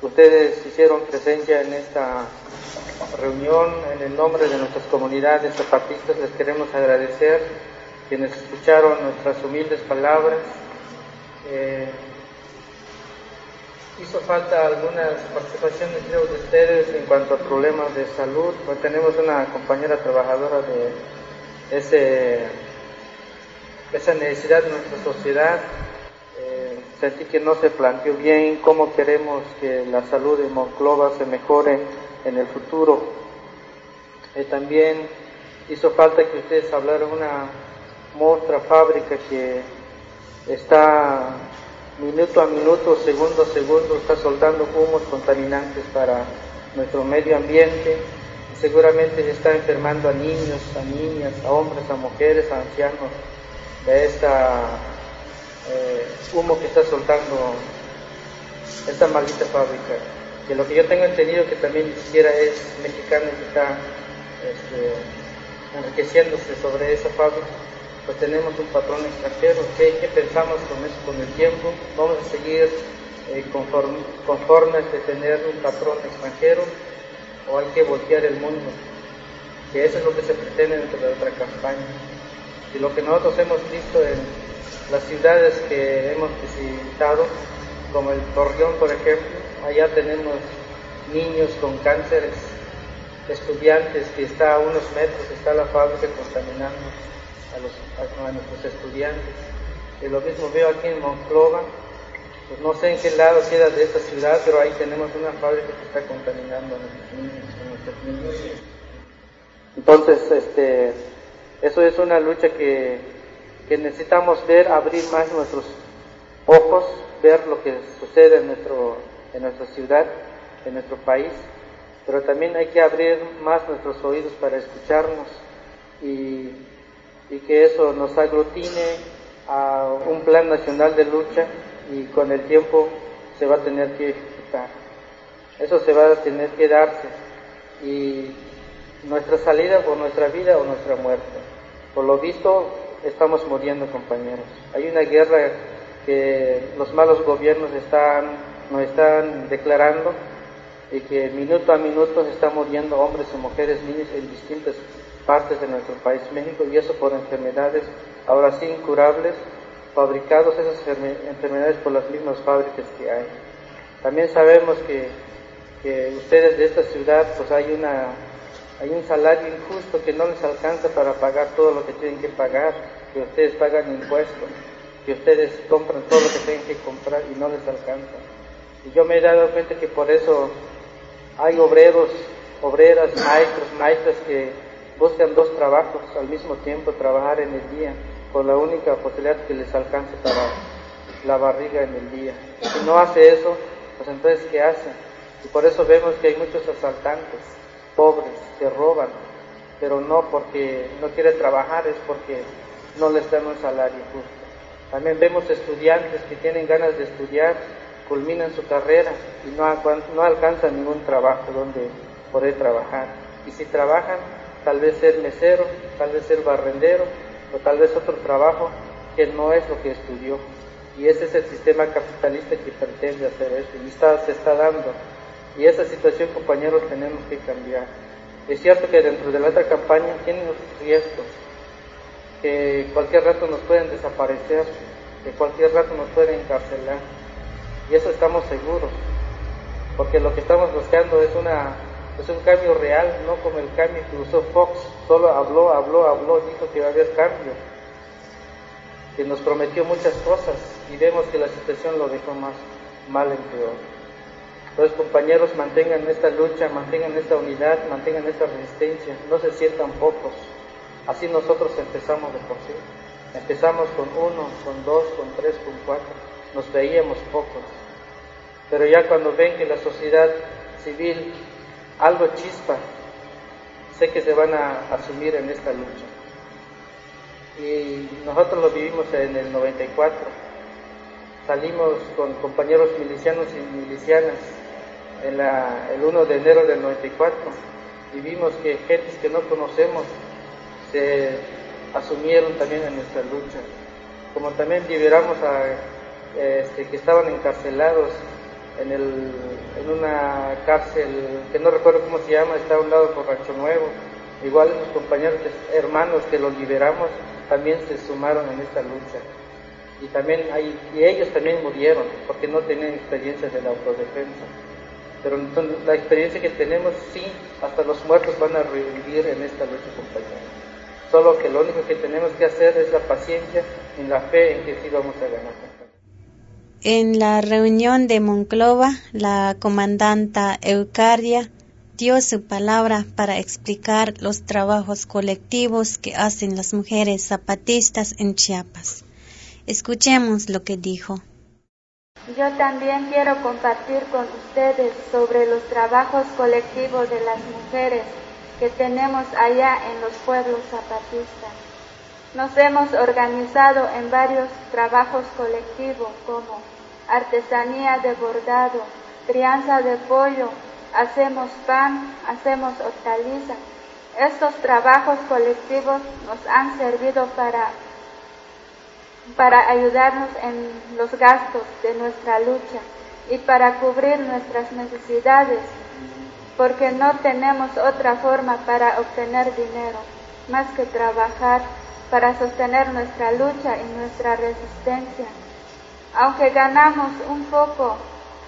ustedes hicieron presencia en esta reunión en el nombre de nuestras comunidades zapatistas, les queremos agradecer quienes escucharon nuestras humildes palabras. Eh, hizo falta algunas participaciones de ustedes en cuanto a problemas de salud, tenemos una compañera trabajadora de esa necesidad de nuestra sociedad. Eh, sentí que no se planteó bien cómo queremos que la salud de Monclova se mejore en el futuro. Eh, también hizo falta que ustedes hablaran una otra fábrica que está minuto a minuto, segundo a segundo, está soltando humos contaminantes para nuestro medio ambiente seguramente está enfermando a niños, a niñas, a hombres, a mujeres, a ancianos de esta eh, humo que está soltando esta maldita fábrica. Que lo que yo tengo entendido que también ni siquiera es mexicano que está este, enriqueciéndose sobre esa fábrica pues tenemos un patrón extranjero. ¿Qué, pensamos con eso con el tiempo? ¿Vamos a seguir eh, conformes de tener un patrón extranjero o hay que voltear el mundo? Que eso es lo que se pretende dentro de otra campaña. Y lo que nosotros hemos visto en las ciudades que hemos visitado, como el Torreón, por ejemplo, allá tenemos niños con cánceres, estudiantes que está a unos metros, está la fábrica contaminando a, los, a, nuestros estudiantes. Y lo mismo veo aquí en Monclova, pues no sé en qué lado queda de esta ciudad, pero ahí tenemos una fábrica que está contaminando a nuestros niños, a nuestros niños. Entonces, este, eso es una lucha que, que necesitamos ver, abrir más nuestros ojos, ver lo que sucede en, nuestro, en nuestra ciudad, en nuestro país, pero también hay que abrir más nuestros oídos para escucharnos y y que eso nos aglutine a un plan nacional de lucha y con el tiempo se va a tener que ejecutar. Eso se va a tener que darse y nuestra salida por nuestra vida o nuestra muerte. Por lo visto estamos muriendo compañeros. Hay una guerra que los malos gobiernos están, nos están declarando y que minuto a minuto se están muriendo hombres y mujeres, niños en distintas partes de nuestro país México y eso por enfermedades ahora sí incurables, fabricados esas enfermedades por las mismas fábricas que hay. También sabemos que, que ustedes de esta ciudad pues hay una hay un salario injusto que no les alcanza para pagar todo lo que tienen que pagar, que ustedes pagan impuestos, que ustedes compran todo lo que tienen que comprar y no les alcanza. Y yo me he dado cuenta que por eso hay obreros, obreras, maestros, maestras que buscan dos trabajos al mismo tiempo, trabajar en el día, con la única posibilidad que les alcance para la barriga en el día. Si no hace eso, pues entonces ¿qué hace? Y por eso vemos que hay muchos asaltantes, pobres, que roban, pero no porque no quiere trabajar, es porque no les dan un salario justo. También vemos estudiantes que tienen ganas de estudiar, culminan su carrera y no, no alcanzan ningún trabajo donde poder trabajar. Y si trabajan, tal vez ser mesero, tal vez ser barrendero o tal vez otro trabajo que no es lo que estudió. Y ese es el sistema capitalista que pretende hacer eso y está, se está dando. Y esa situación, compañeros, tenemos que cambiar. Es cierto que dentro de la otra campaña tienen los riesgos, que cualquier rato nos pueden desaparecer, que cualquier rato nos pueden encarcelar. Y eso estamos seguros, porque lo que estamos buscando es una es un cambio real, no como el cambio que usó Fox, solo habló, habló, habló, dijo que iba a haber cambio, que nos prometió muchas cosas y vemos que la situación lo dejó más mal en peor. Entonces, compañeros, mantengan esta lucha, mantengan esta unidad, mantengan esta resistencia, no se sientan pocos. Así nosotros empezamos de por sí. Empezamos con uno, con dos, con tres, con cuatro. Nos veíamos pocos. Pero ya cuando ven que la sociedad civil algo chispa, sé que se van a asumir en esta lucha. Y nosotros lo vivimos en el 94. salimos con compañeros milicianos y milicianas el 1 de enero del 94 y vimos que gentes que no conocemos se asumieron también en nuestra lucha. Como también liberamos a este, que estaban encarcelados en, el, en una cárcel que no recuerdo cómo se llama, está a un lado por Rancho Nuevo. Igual los compañeros hermanos que los liberamos también se sumaron en esta lucha. Y también hay, y ellos también murieron porque no tenían experiencia de la autodefensa. Pero la experiencia que tenemos, sí, hasta los muertos van a revivir en esta lucha, compañeros. Solo que lo único que tenemos que hacer es la paciencia y la fe en que sí vamos a ganar. En la reunión de Monclova, la comandanta Eucaria dio su palabra para explicar los trabajos colectivos que hacen las mujeres zapatistas en Chiapas. Escuchemos lo que dijo. Yo también quiero compartir con ustedes sobre los trabajos colectivos de las mujeres que tenemos allá en los pueblos zapatistas. Nos hemos organizado en varios trabajos colectivos como artesanía de bordado, crianza de pollo, hacemos pan, hacemos hortalizas. Estos trabajos colectivos nos han servido para, para ayudarnos en los gastos de nuestra lucha y para cubrir nuestras necesidades, porque no tenemos otra forma para obtener dinero más que trabajar para sostener nuestra lucha y nuestra resistencia. Aunque ganamos un poco,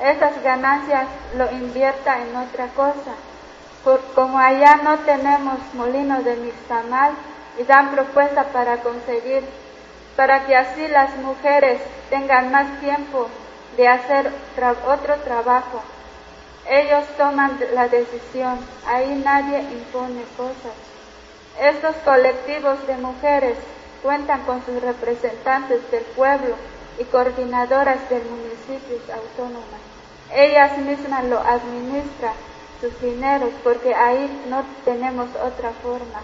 esas ganancias lo invierta en otra cosa. como allá no tenemos molino de mixtamal y dan propuesta para conseguir, para que así las mujeres tengan más tiempo de hacer otro trabajo. Ellos toman la decisión, ahí nadie impone cosas. Estos colectivos de mujeres cuentan con sus representantes del pueblo y coordinadoras de municipios autónomas. Ellas mismas lo administran sus dineros porque ahí no tenemos otra forma.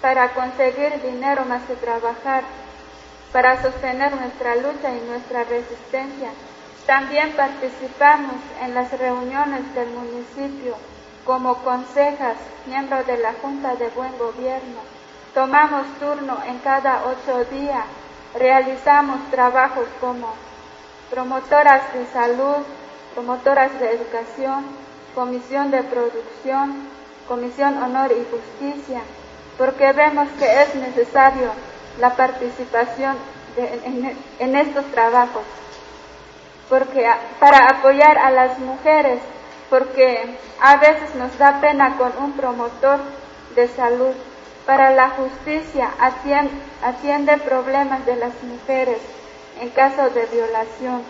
Para conseguir dinero más que trabajar, para sostener nuestra lucha y nuestra resistencia. También participamos en las reuniones del municipio como consejas, miembros de la Junta de Buen Gobierno. Tomamos turno en cada ocho días, realizamos trabajos como promotoras de salud, promotoras de educación, comisión de producción, comisión honor y justicia, porque vemos que es necesario la participación en, estos trabajos, porque para apoyar a las mujeres, porque a veces nos da pena con un promotor de salud para la justicia atiende, problemas de las mujeres en caso de violación.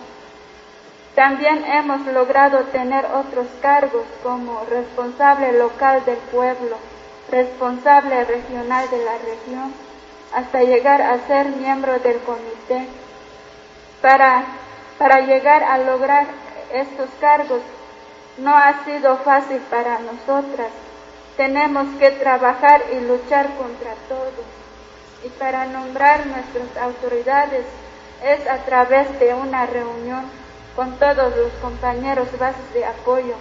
También hemos logrado tener otros cargos como responsable local del pueblo, responsable regional de la región, hasta llegar a ser miembro del comité. Para, para llegar a lograr estos cargos no ha sido fácil para nosotras, tenemos que trabajar y luchar contra todo. Y para nombrar nuestras autoridades es a través de una reunión con todos los compañeros bases de apoyo.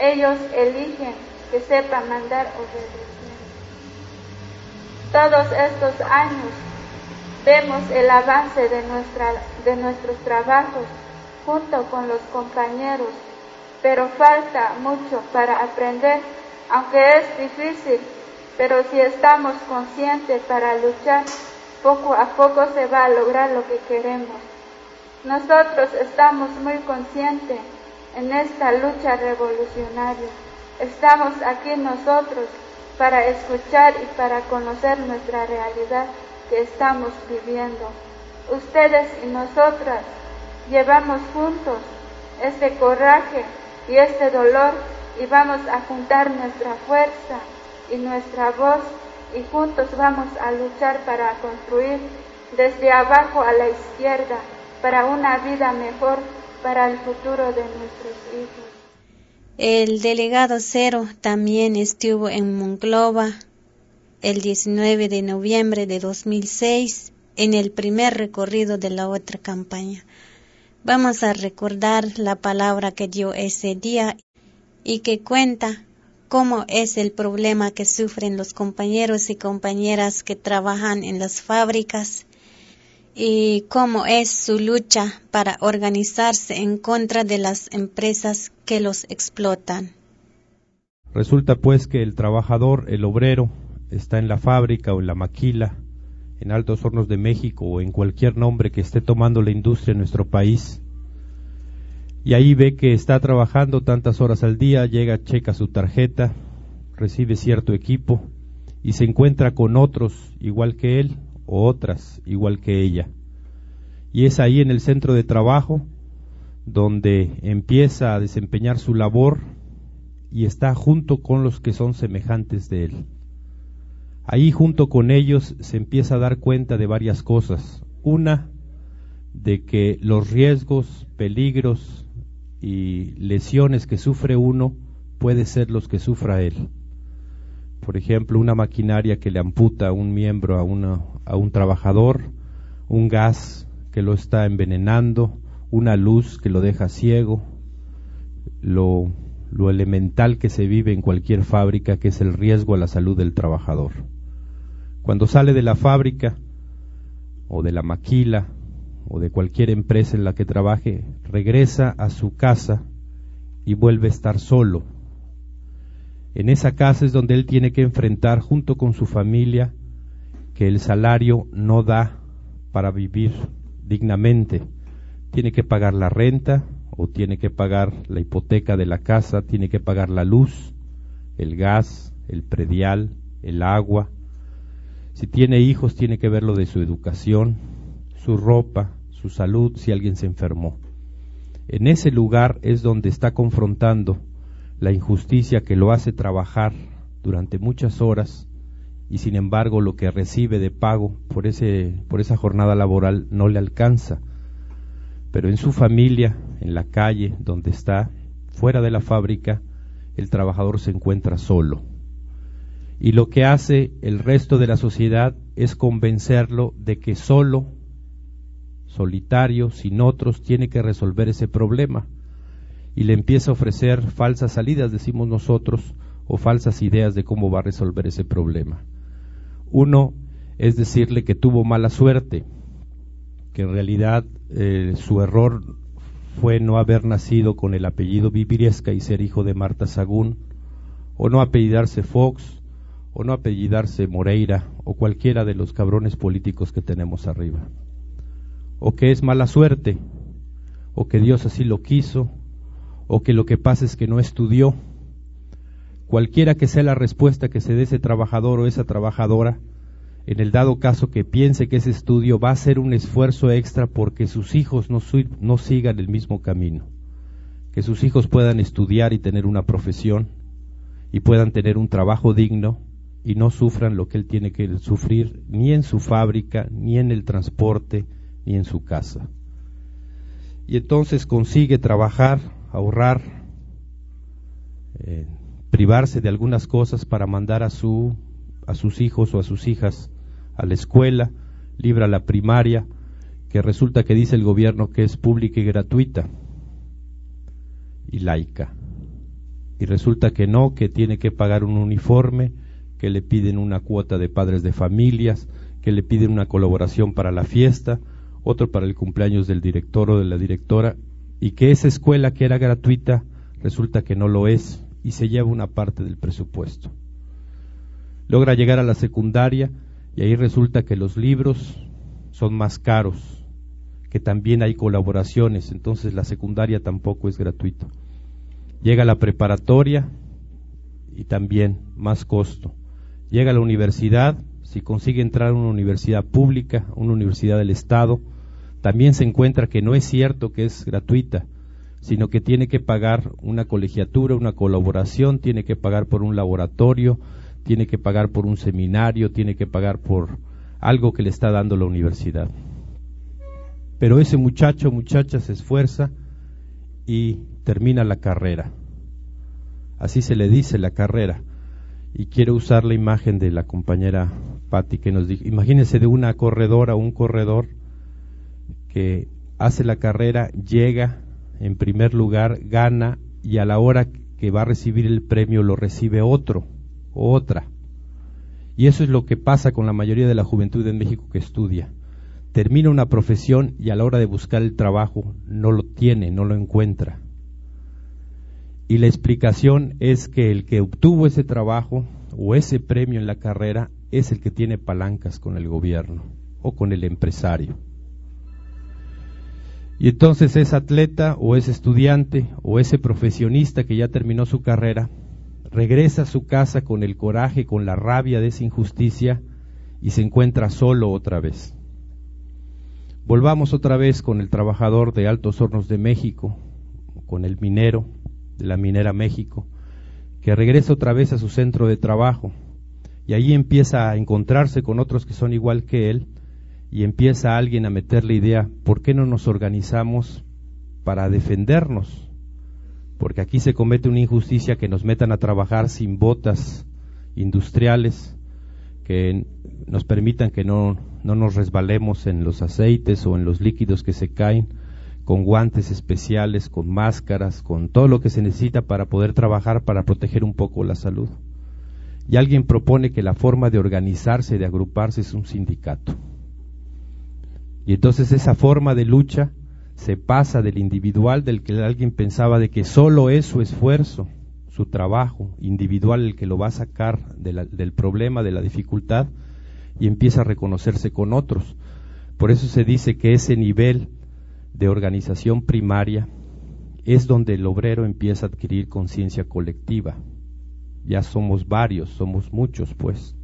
Ellos eligen que sepa mandar obedecer. Todos estos años vemos el avance de, nuestra, de nuestros trabajos junto con los compañeros, pero falta mucho para aprender aunque es difícil, pero si estamos conscientes para luchar, poco a poco se va a lograr lo que queremos. Nosotros estamos muy conscientes en esta lucha revolucionaria. Estamos aquí nosotros para escuchar y para conocer nuestra realidad que estamos viviendo. Ustedes y nosotras llevamos juntos este coraje y este dolor y vamos a juntar nuestra fuerza y nuestra voz y juntos vamos a luchar para construir desde abajo a la izquierda para una vida mejor para el futuro de nuestros hijos. El delegado Cero también estuvo en Monclova el 19 de noviembre de 2006 en el primer recorrido de la otra campaña. Vamos a recordar la palabra que dio ese día y que cuenta cómo es el problema que sufren los compañeros y compañeras que trabajan en las fábricas y cómo es su lucha para organizarse en contra de las empresas que los explotan. Resulta pues que el trabajador, el obrero, está en la fábrica o en la maquila, en Altos Hornos de México o en cualquier nombre que esté tomando la industria en nuestro país, y ahí ve que está trabajando tantas horas al día, llega, checa su tarjeta, recibe cierto equipo y se encuentra con otros igual que él o otras igual que ella. Y es ahí en el centro de trabajo donde empieza a desempeñar su labor y está junto con los que son semejantes de él. Ahí junto con ellos se empieza a dar cuenta de varias cosas. Una, de que los riesgos, peligros y lesiones que sufre uno puede ser los que sufra él. Por ejemplo, una maquinaria que le amputa un miembro a, un trabajador, un gas que lo está envenenando, una luz que lo deja ciego, lo elemental que se vive en cualquier fábrica, que es el riesgo a la salud del trabajador. Cuando sale de la fábrica o de la maquila o de cualquier empresa en la que trabaje, regresa a su casa y vuelve a estar solo. En esa casa es donde él tiene que enfrentar junto con su familia que el salario no da para vivir dignamente. Tiene que pagar la renta o tiene que pagar la hipoteca de la casa, tiene que pagar la luz, el gas, el predial, el agua. Si tiene hijos, tiene que ver lo de su educación, su ropa, su salud si alguien se enfermó. En ese lugar es donde está confrontando la injusticia que lo hace trabajar durante muchas horas y sin embargo lo que recibe de pago por, ese, por esa jornada laboral no le alcanza. Pero en su familia, en la calle donde está, fuera de la fábrica, el trabajador se encuentra solo. Y lo que hace el resto de la sociedad es convencerlo de que solo solitario, sin otros, tiene que resolver ese problema. Y le empieza a ofrecer falsas salidas, decimos nosotros, o falsas ideas de cómo va a resolver ese problema. Uno es decirle que tuvo mala suerte, que en realidad eh, su error fue no haber nacido con el apellido Viviriesca y ser hijo de Marta Sagún, o no apellidarse Fox, o no apellidarse Moreira, o cualquiera de los cabrones políticos que tenemos arriba o que es mala suerte, o que Dios así lo quiso, o que lo que pasa es que no estudió. Cualquiera que sea la respuesta que se dé ese trabajador o esa trabajadora, en el dado caso que piense que ese estudio va a ser un esfuerzo extra porque sus hijos no, no sigan el mismo camino, que sus hijos puedan estudiar y tener una profesión y puedan tener un trabajo digno y no sufran lo que él tiene que sufrir ni en su fábrica, ni en el transporte, y en su casa. Y entonces consigue trabajar, ahorrar, eh, privarse de algunas cosas para mandar a, su, a sus hijos o a sus hijas a la escuela, libra la primaria, que resulta que dice el gobierno que es pública y gratuita y laica. Y resulta que no, que tiene que pagar un uniforme, que le piden una cuota de padres de familias, que le piden una colaboración para la fiesta, otro para el cumpleaños del director o de la directora, y que esa escuela que era gratuita resulta que no lo es y se lleva una parte del presupuesto. Logra llegar a la secundaria y ahí resulta que los libros son más caros, que también hay colaboraciones, entonces la secundaria tampoco es gratuita. Llega a la preparatoria y también más costo. Llega a la universidad, si consigue entrar a una universidad pública, una universidad del Estado, también se encuentra que no es cierto que es gratuita, sino que tiene que pagar una colegiatura, una colaboración, tiene que pagar por un laboratorio, tiene que pagar por un seminario, tiene que pagar por algo que le está dando la universidad. Pero ese muchacho, muchacha, se esfuerza y termina la carrera. Así se le dice la carrera. Y quiero usar la imagen de la compañera Patti, que nos dijo, imagínense de una corredora un corredor que hace la carrera, llega en primer lugar, gana y a la hora que va a recibir el premio lo recibe otro otra. Y eso es lo que pasa con la mayoría de la juventud en México que estudia. Termina una profesión y a la hora de buscar el trabajo no lo tiene, no lo encuentra. Y la explicación es que el que obtuvo ese trabajo o ese premio en la carrera es el que tiene palancas con el gobierno o con el empresario. Y entonces ese atleta o ese estudiante o ese profesionista que ya terminó su carrera regresa a su casa con el coraje, con la rabia de esa injusticia y se encuentra solo otra vez. Volvamos otra vez con el trabajador de Altos Hornos de México, con el minero de la Minera México, que regresa otra vez a su centro de trabajo y ahí empieza a encontrarse con otros que son igual que él y empieza alguien a meter la idea, ¿por qué no nos organizamos para defendernos? Porque aquí se comete una injusticia que nos metan a trabajar sin botas industriales, que nos permitan que no, no nos resbalemos en los aceites o en los líquidos que se caen, con guantes especiales, con máscaras, con todo lo que se necesita para poder trabajar para proteger un poco la salud. Y alguien propone que la forma de organizarse, de agruparse, es un sindicato. Y entonces esa forma de lucha se pasa del individual, del que alguien pensaba de que solo es su esfuerzo, su trabajo individual el que lo va a sacar del problema, de la dificultad, y empieza a reconocerse con otros. Por eso se dice que ese nivel de organización primaria es donde el obrero empieza a adquirir conciencia colectiva. Ya somos varios, somos muchos, pues.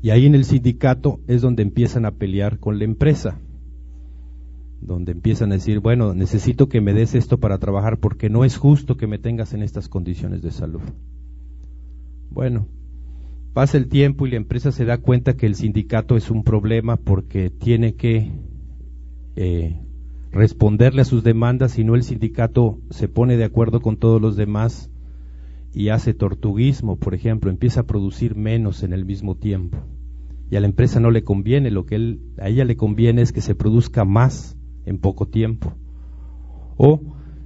Y ahí en el sindicato es donde empiezan a pelear con la empresa, donde empiezan a decir, bueno, necesito que me des esto para trabajar porque no es justo que me tengas en estas condiciones de salud. Bueno, pasa el tiempo y la empresa se da cuenta que el sindicato es un problema porque tiene que eh, responderle a sus demandas, si no el sindicato se pone de acuerdo con todos los demás y hace tortuguismo, por ejemplo, empieza a producir menos en el mismo tiempo. Y a la empresa no le conviene, lo que a ella le conviene es que se produzca más en poco tiempo. O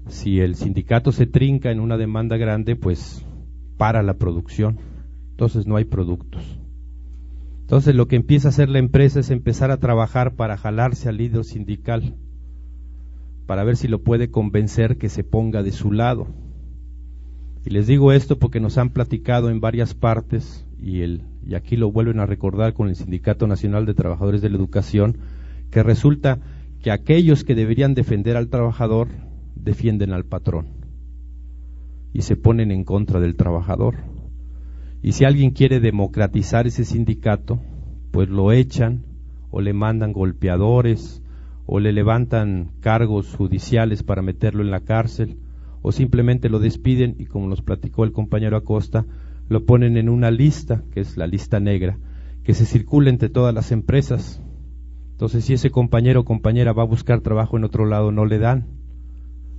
si el sindicato se trinca en una demanda grande, pues para la producción. Entonces no hay productos. Entonces lo que empieza a hacer la empresa es empezar a trabajar para jalarse al líder sindical, para ver si lo puede convencer que se ponga de su lado y les digo esto porque nos han platicado en varias partes y, el, y aquí lo vuelven a recordar con el Sindicato Nacional de Trabajadores de la Educación, que resulta que aquellos que deberían defender al trabajador defienden al patrón y se ponen en contra del trabajador. Y si alguien quiere democratizar ese sindicato, pues lo echan o le mandan golpeadores o le levantan cargos judiciales para meterlo en la cárcel o simplemente lo despiden y como nos platicó el compañero Acosta, lo ponen en una lista, que es la lista negra, que se circula entre todas las empresas. Entonces, si ese compañero o compañera va a buscar trabajo en otro lado, no le dan.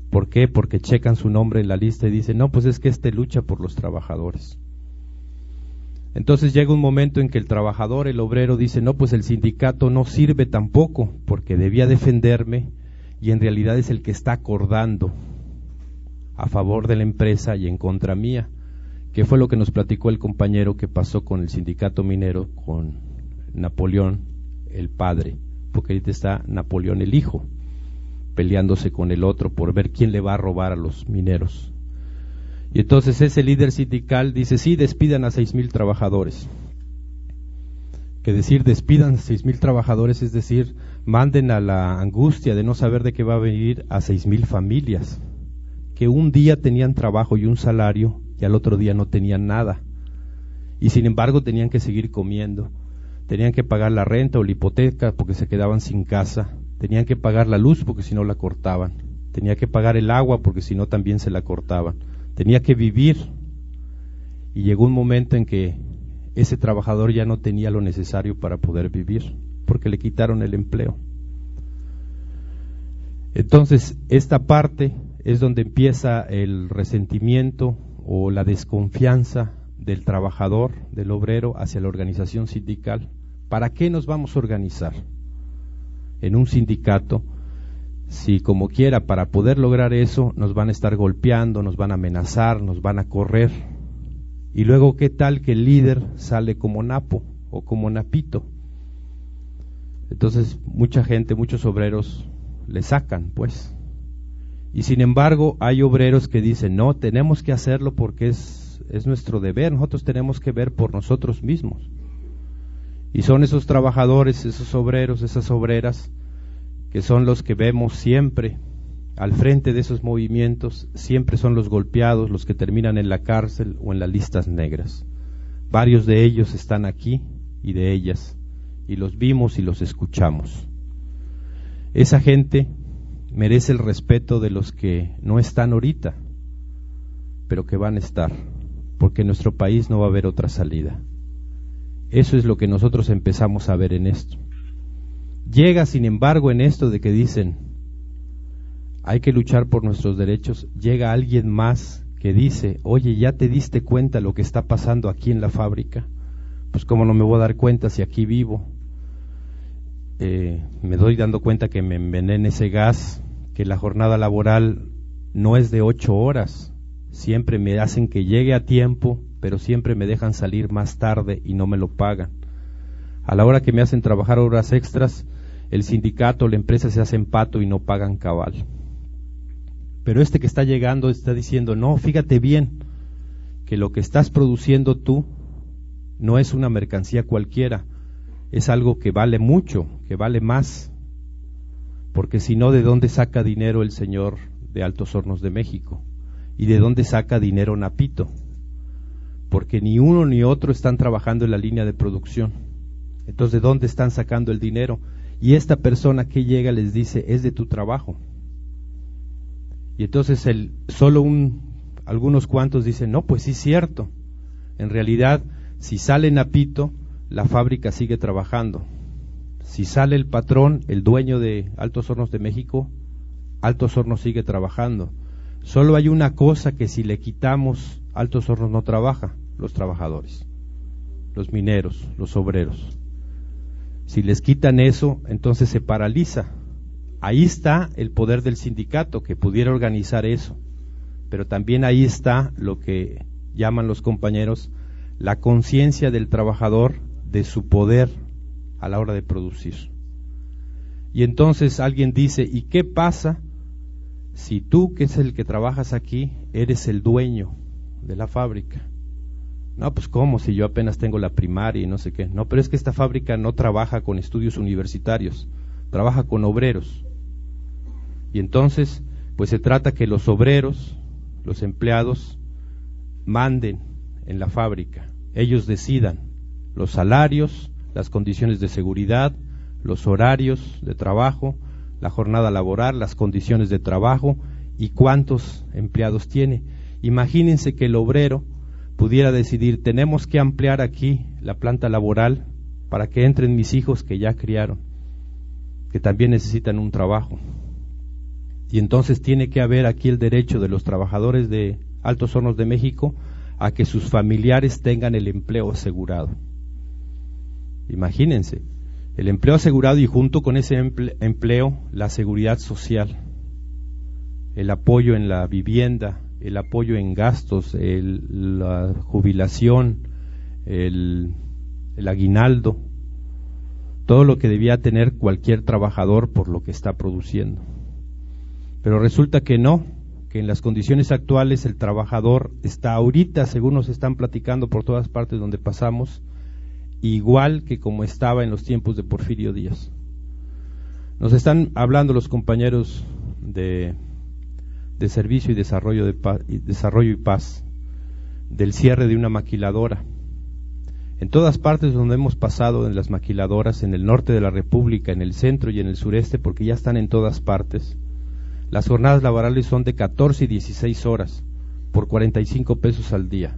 ¿Por qué? Porque checan su nombre en la lista y dicen, no, pues es que este lucha por los trabajadores. Entonces llega un momento en que el trabajador, el obrero, dice, no, pues el sindicato no sirve tampoco, porque debía defenderme y en realidad es el que está acordando a favor de la empresa y en contra mía, que fue lo que nos platicó el compañero que pasó con el sindicato minero, con Napoleón el padre, porque ahorita está Napoleón el hijo, peleándose con el otro por ver quién le va a robar a los mineros. Y entonces ese líder sindical dice, sí, despidan a seis mil trabajadores. Que decir despidan a seis mil trabajadores es decir, manden a la angustia de no saber de qué va a venir a seis mil familias que un día tenían trabajo y un salario y al otro día no tenían nada. Y sin embargo tenían que seguir comiendo. Tenían que pagar la renta o la hipoteca porque se quedaban sin casa. Tenían que pagar la luz porque si no la cortaban. Tenía que pagar el agua porque si no también se la cortaban. Tenía que vivir. Y llegó un momento en que ese trabajador ya no tenía lo necesario para poder vivir porque le quitaron el empleo. Entonces, esta parte es donde empieza el resentimiento o la desconfianza del trabajador, del obrero, hacia la organización sindical. ¿Para qué nos vamos a organizar en un sindicato si como quiera para poder lograr eso nos van a estar golpeando, nos van a amenazar, nos van a correr? Y luego, ¿qué tal que el líder sale como Napo o como Napito? Entonces, mucha gente, muchos obreros le sacan, pues. Y sin embargo, hay obreros que dicen, no, tenemos que hacerlo porque es, es nuestro deber, nosotros tenemos que ver por nosotros mismos. Y son esos trabajadores, esos obreros, esas obreras, que son los que vemos siempre al frente de esos movimientos, siempre son los golpeados, los que terminan en la cárcel o en las listas negras. Varios de ellos están aquí y de ellas, y los vimos y los escuchamos. Esa gente merece el respeto de los que no están ahorita, pero que van a estar, porque en nuestro país no va a haber otra salida. Eso es lo que nosotros empezamos a ver en esto. Llega, sin embargo, en esto de que dicen, hay que luchar por nuestros derechos, llega alguien más que dice, oye, ¿ya te diste cuenta lo que está pasando aquí en la fábrica? Pues cómo no me voy a dar cuenta si aquí vivo, eh, me doy dando cuenta que me envenena ese gas, que la jornada laboral no es de ocho horas, siempre me hacen que llegue a tiempo, pero siempre me dejan salir más tarde y no me lo pagan. A la hora que me hacen trabajar horas extras, el sindicato, la empresa se hacen pato y no pagan cabal. Pero este que está llegando está diciendo, no, fíjate bien, que lo que estás produciendo tú no es una mercancía cualquiera, es algo que vale mucho, que vale más, porque si no, ¿de dónde saca dinero el señor de Altos Hornos de México? ¿Y de dónde saca dinero Napito? Porque ni uno ni otro están trabajando en la línea de producción. Entonces, ¿de dónde están sacando el dinero? Y esta persona que llega les dice, es de tu trabajo. Y entonces el, solo un, algunos cuantos dicen, no, pues sí es cierto. En realidad, si sale Napito, la fábrica sigue trabajando. Si sale el patrón, el dueño de Altos Hornos de México, Altos Hornos sigue trabajando. Solo hay una cosa que si le quitamos, Altos Hornos no trabaja, los trabajadores, los mineros, los obreros. Si les quitan eso, entonces se paraliza. Ahí está el poder del sindicato que pudiera organizar eso. Pero también ahí está lo que llaman los compañeros la conciencia del trabajador de su poder a la hora de producir. Y entonces alguien dice, ¿y qué pasa si tú, que es el que trabajas aquí, eres el dueño de la fábrica? No, pues cómo, si yo apenas tengo la primaria y no sé qué. No, pero es que esta fábrica no trabaja con estudios universitarios, trabaja con obreros. Y entonces, pues se trata que los obreros, los empleados, manden en la fábrica, ellos decidan los salarios, las condiciones de seguridad, los horarios de trabajo, la jornada laboral, las condiciones de trabajo y cuántos empleados tiene. Imagínense que el obrero pudiera decidir, tenemos que ampliar aquí la planta laboral para que entren mis hijos que ya criaron, que también necesitan un trabajo. Y entonces tiene que haber aquí el derecho de los trabajadores de Altos Hornos de México a que sus familiares tengan el empleo asegurado. Imagínense, el empleo asegurado y junto con ese empleo la seguridad social, el apoyo en la vivienda, el apoyo en gastos, la jubilación, el, el aguinaldo, todo lo que debía tener cualquier trabajador por lo que está produciendo. Pero resulta que no, que en las condiciones actuales el trabajador está ahorita, según nos están platicando por todas partes donde pasamos, igual que como estaba en los tiempos de Porfirio Díaz. Nos están hablando los compañeros de, de Servicio y Desarrollo, de y Desarrollo y Paz del cierre de una maquiladora. En todas partes donde hemos pasado en las maquiladoras, en el norte de la República, en el centro y en el sureste, porque ya están en todas partes, las jornadas laborales son de 14 y 16 horas por 45 pesos al día.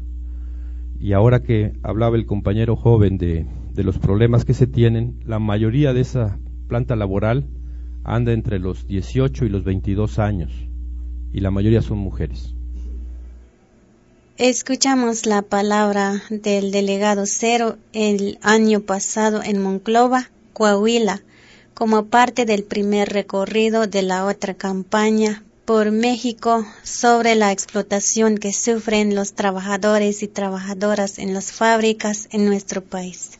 Y ahora que hablaba el compañero joven de, de los problemas que se tienen, la mayoría de esa planta laboral anda entre los 18 y los 22 años y la mayoría son mujeres. Escuchamos la palabra del delegado Cero el año pasado en Monclova, Coahuila, como parte del primer recorrido de la otra campaña por México sobre la explotación que sufren los trabajadores y trabajadoras en las fábricas en nuestro país.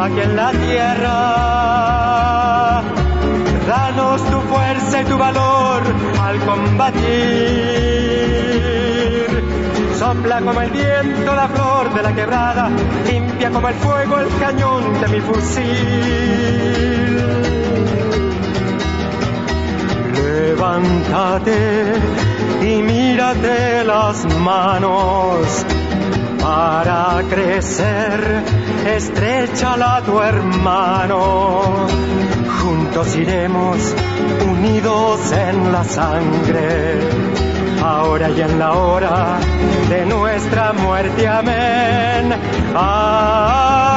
aquí en la tierra. Danos tu fuerza y tu valor al combatir. Sopla como el viento la flor de la quebrada, limpia como el fuego el cañón de mi fusil. Levántate y mírate las manos para crecer. Estrechala a tu hermano. Juntos iremos unidos en la sangre. Ahora y en la hora de nuestra muerte. Amén. Amén.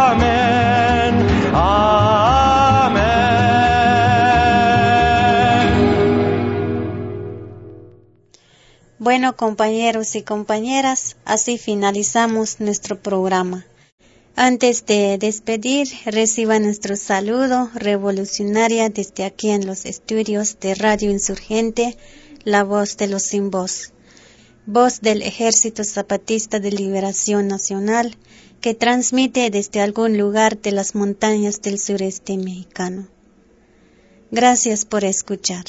Bueno, compañeros y compañeras, así finalizamos nuestro programa. Antes de despedir, reciba nuestro saludo revolucionaria desde aquí en los estudios de Radio Insurgente, la voz de los sin voz, voz del Ejército Zapatista de Liberación Nacional, que transmite desde algún lugar de las montañas del sureste mexicano. Gracias por escuchar.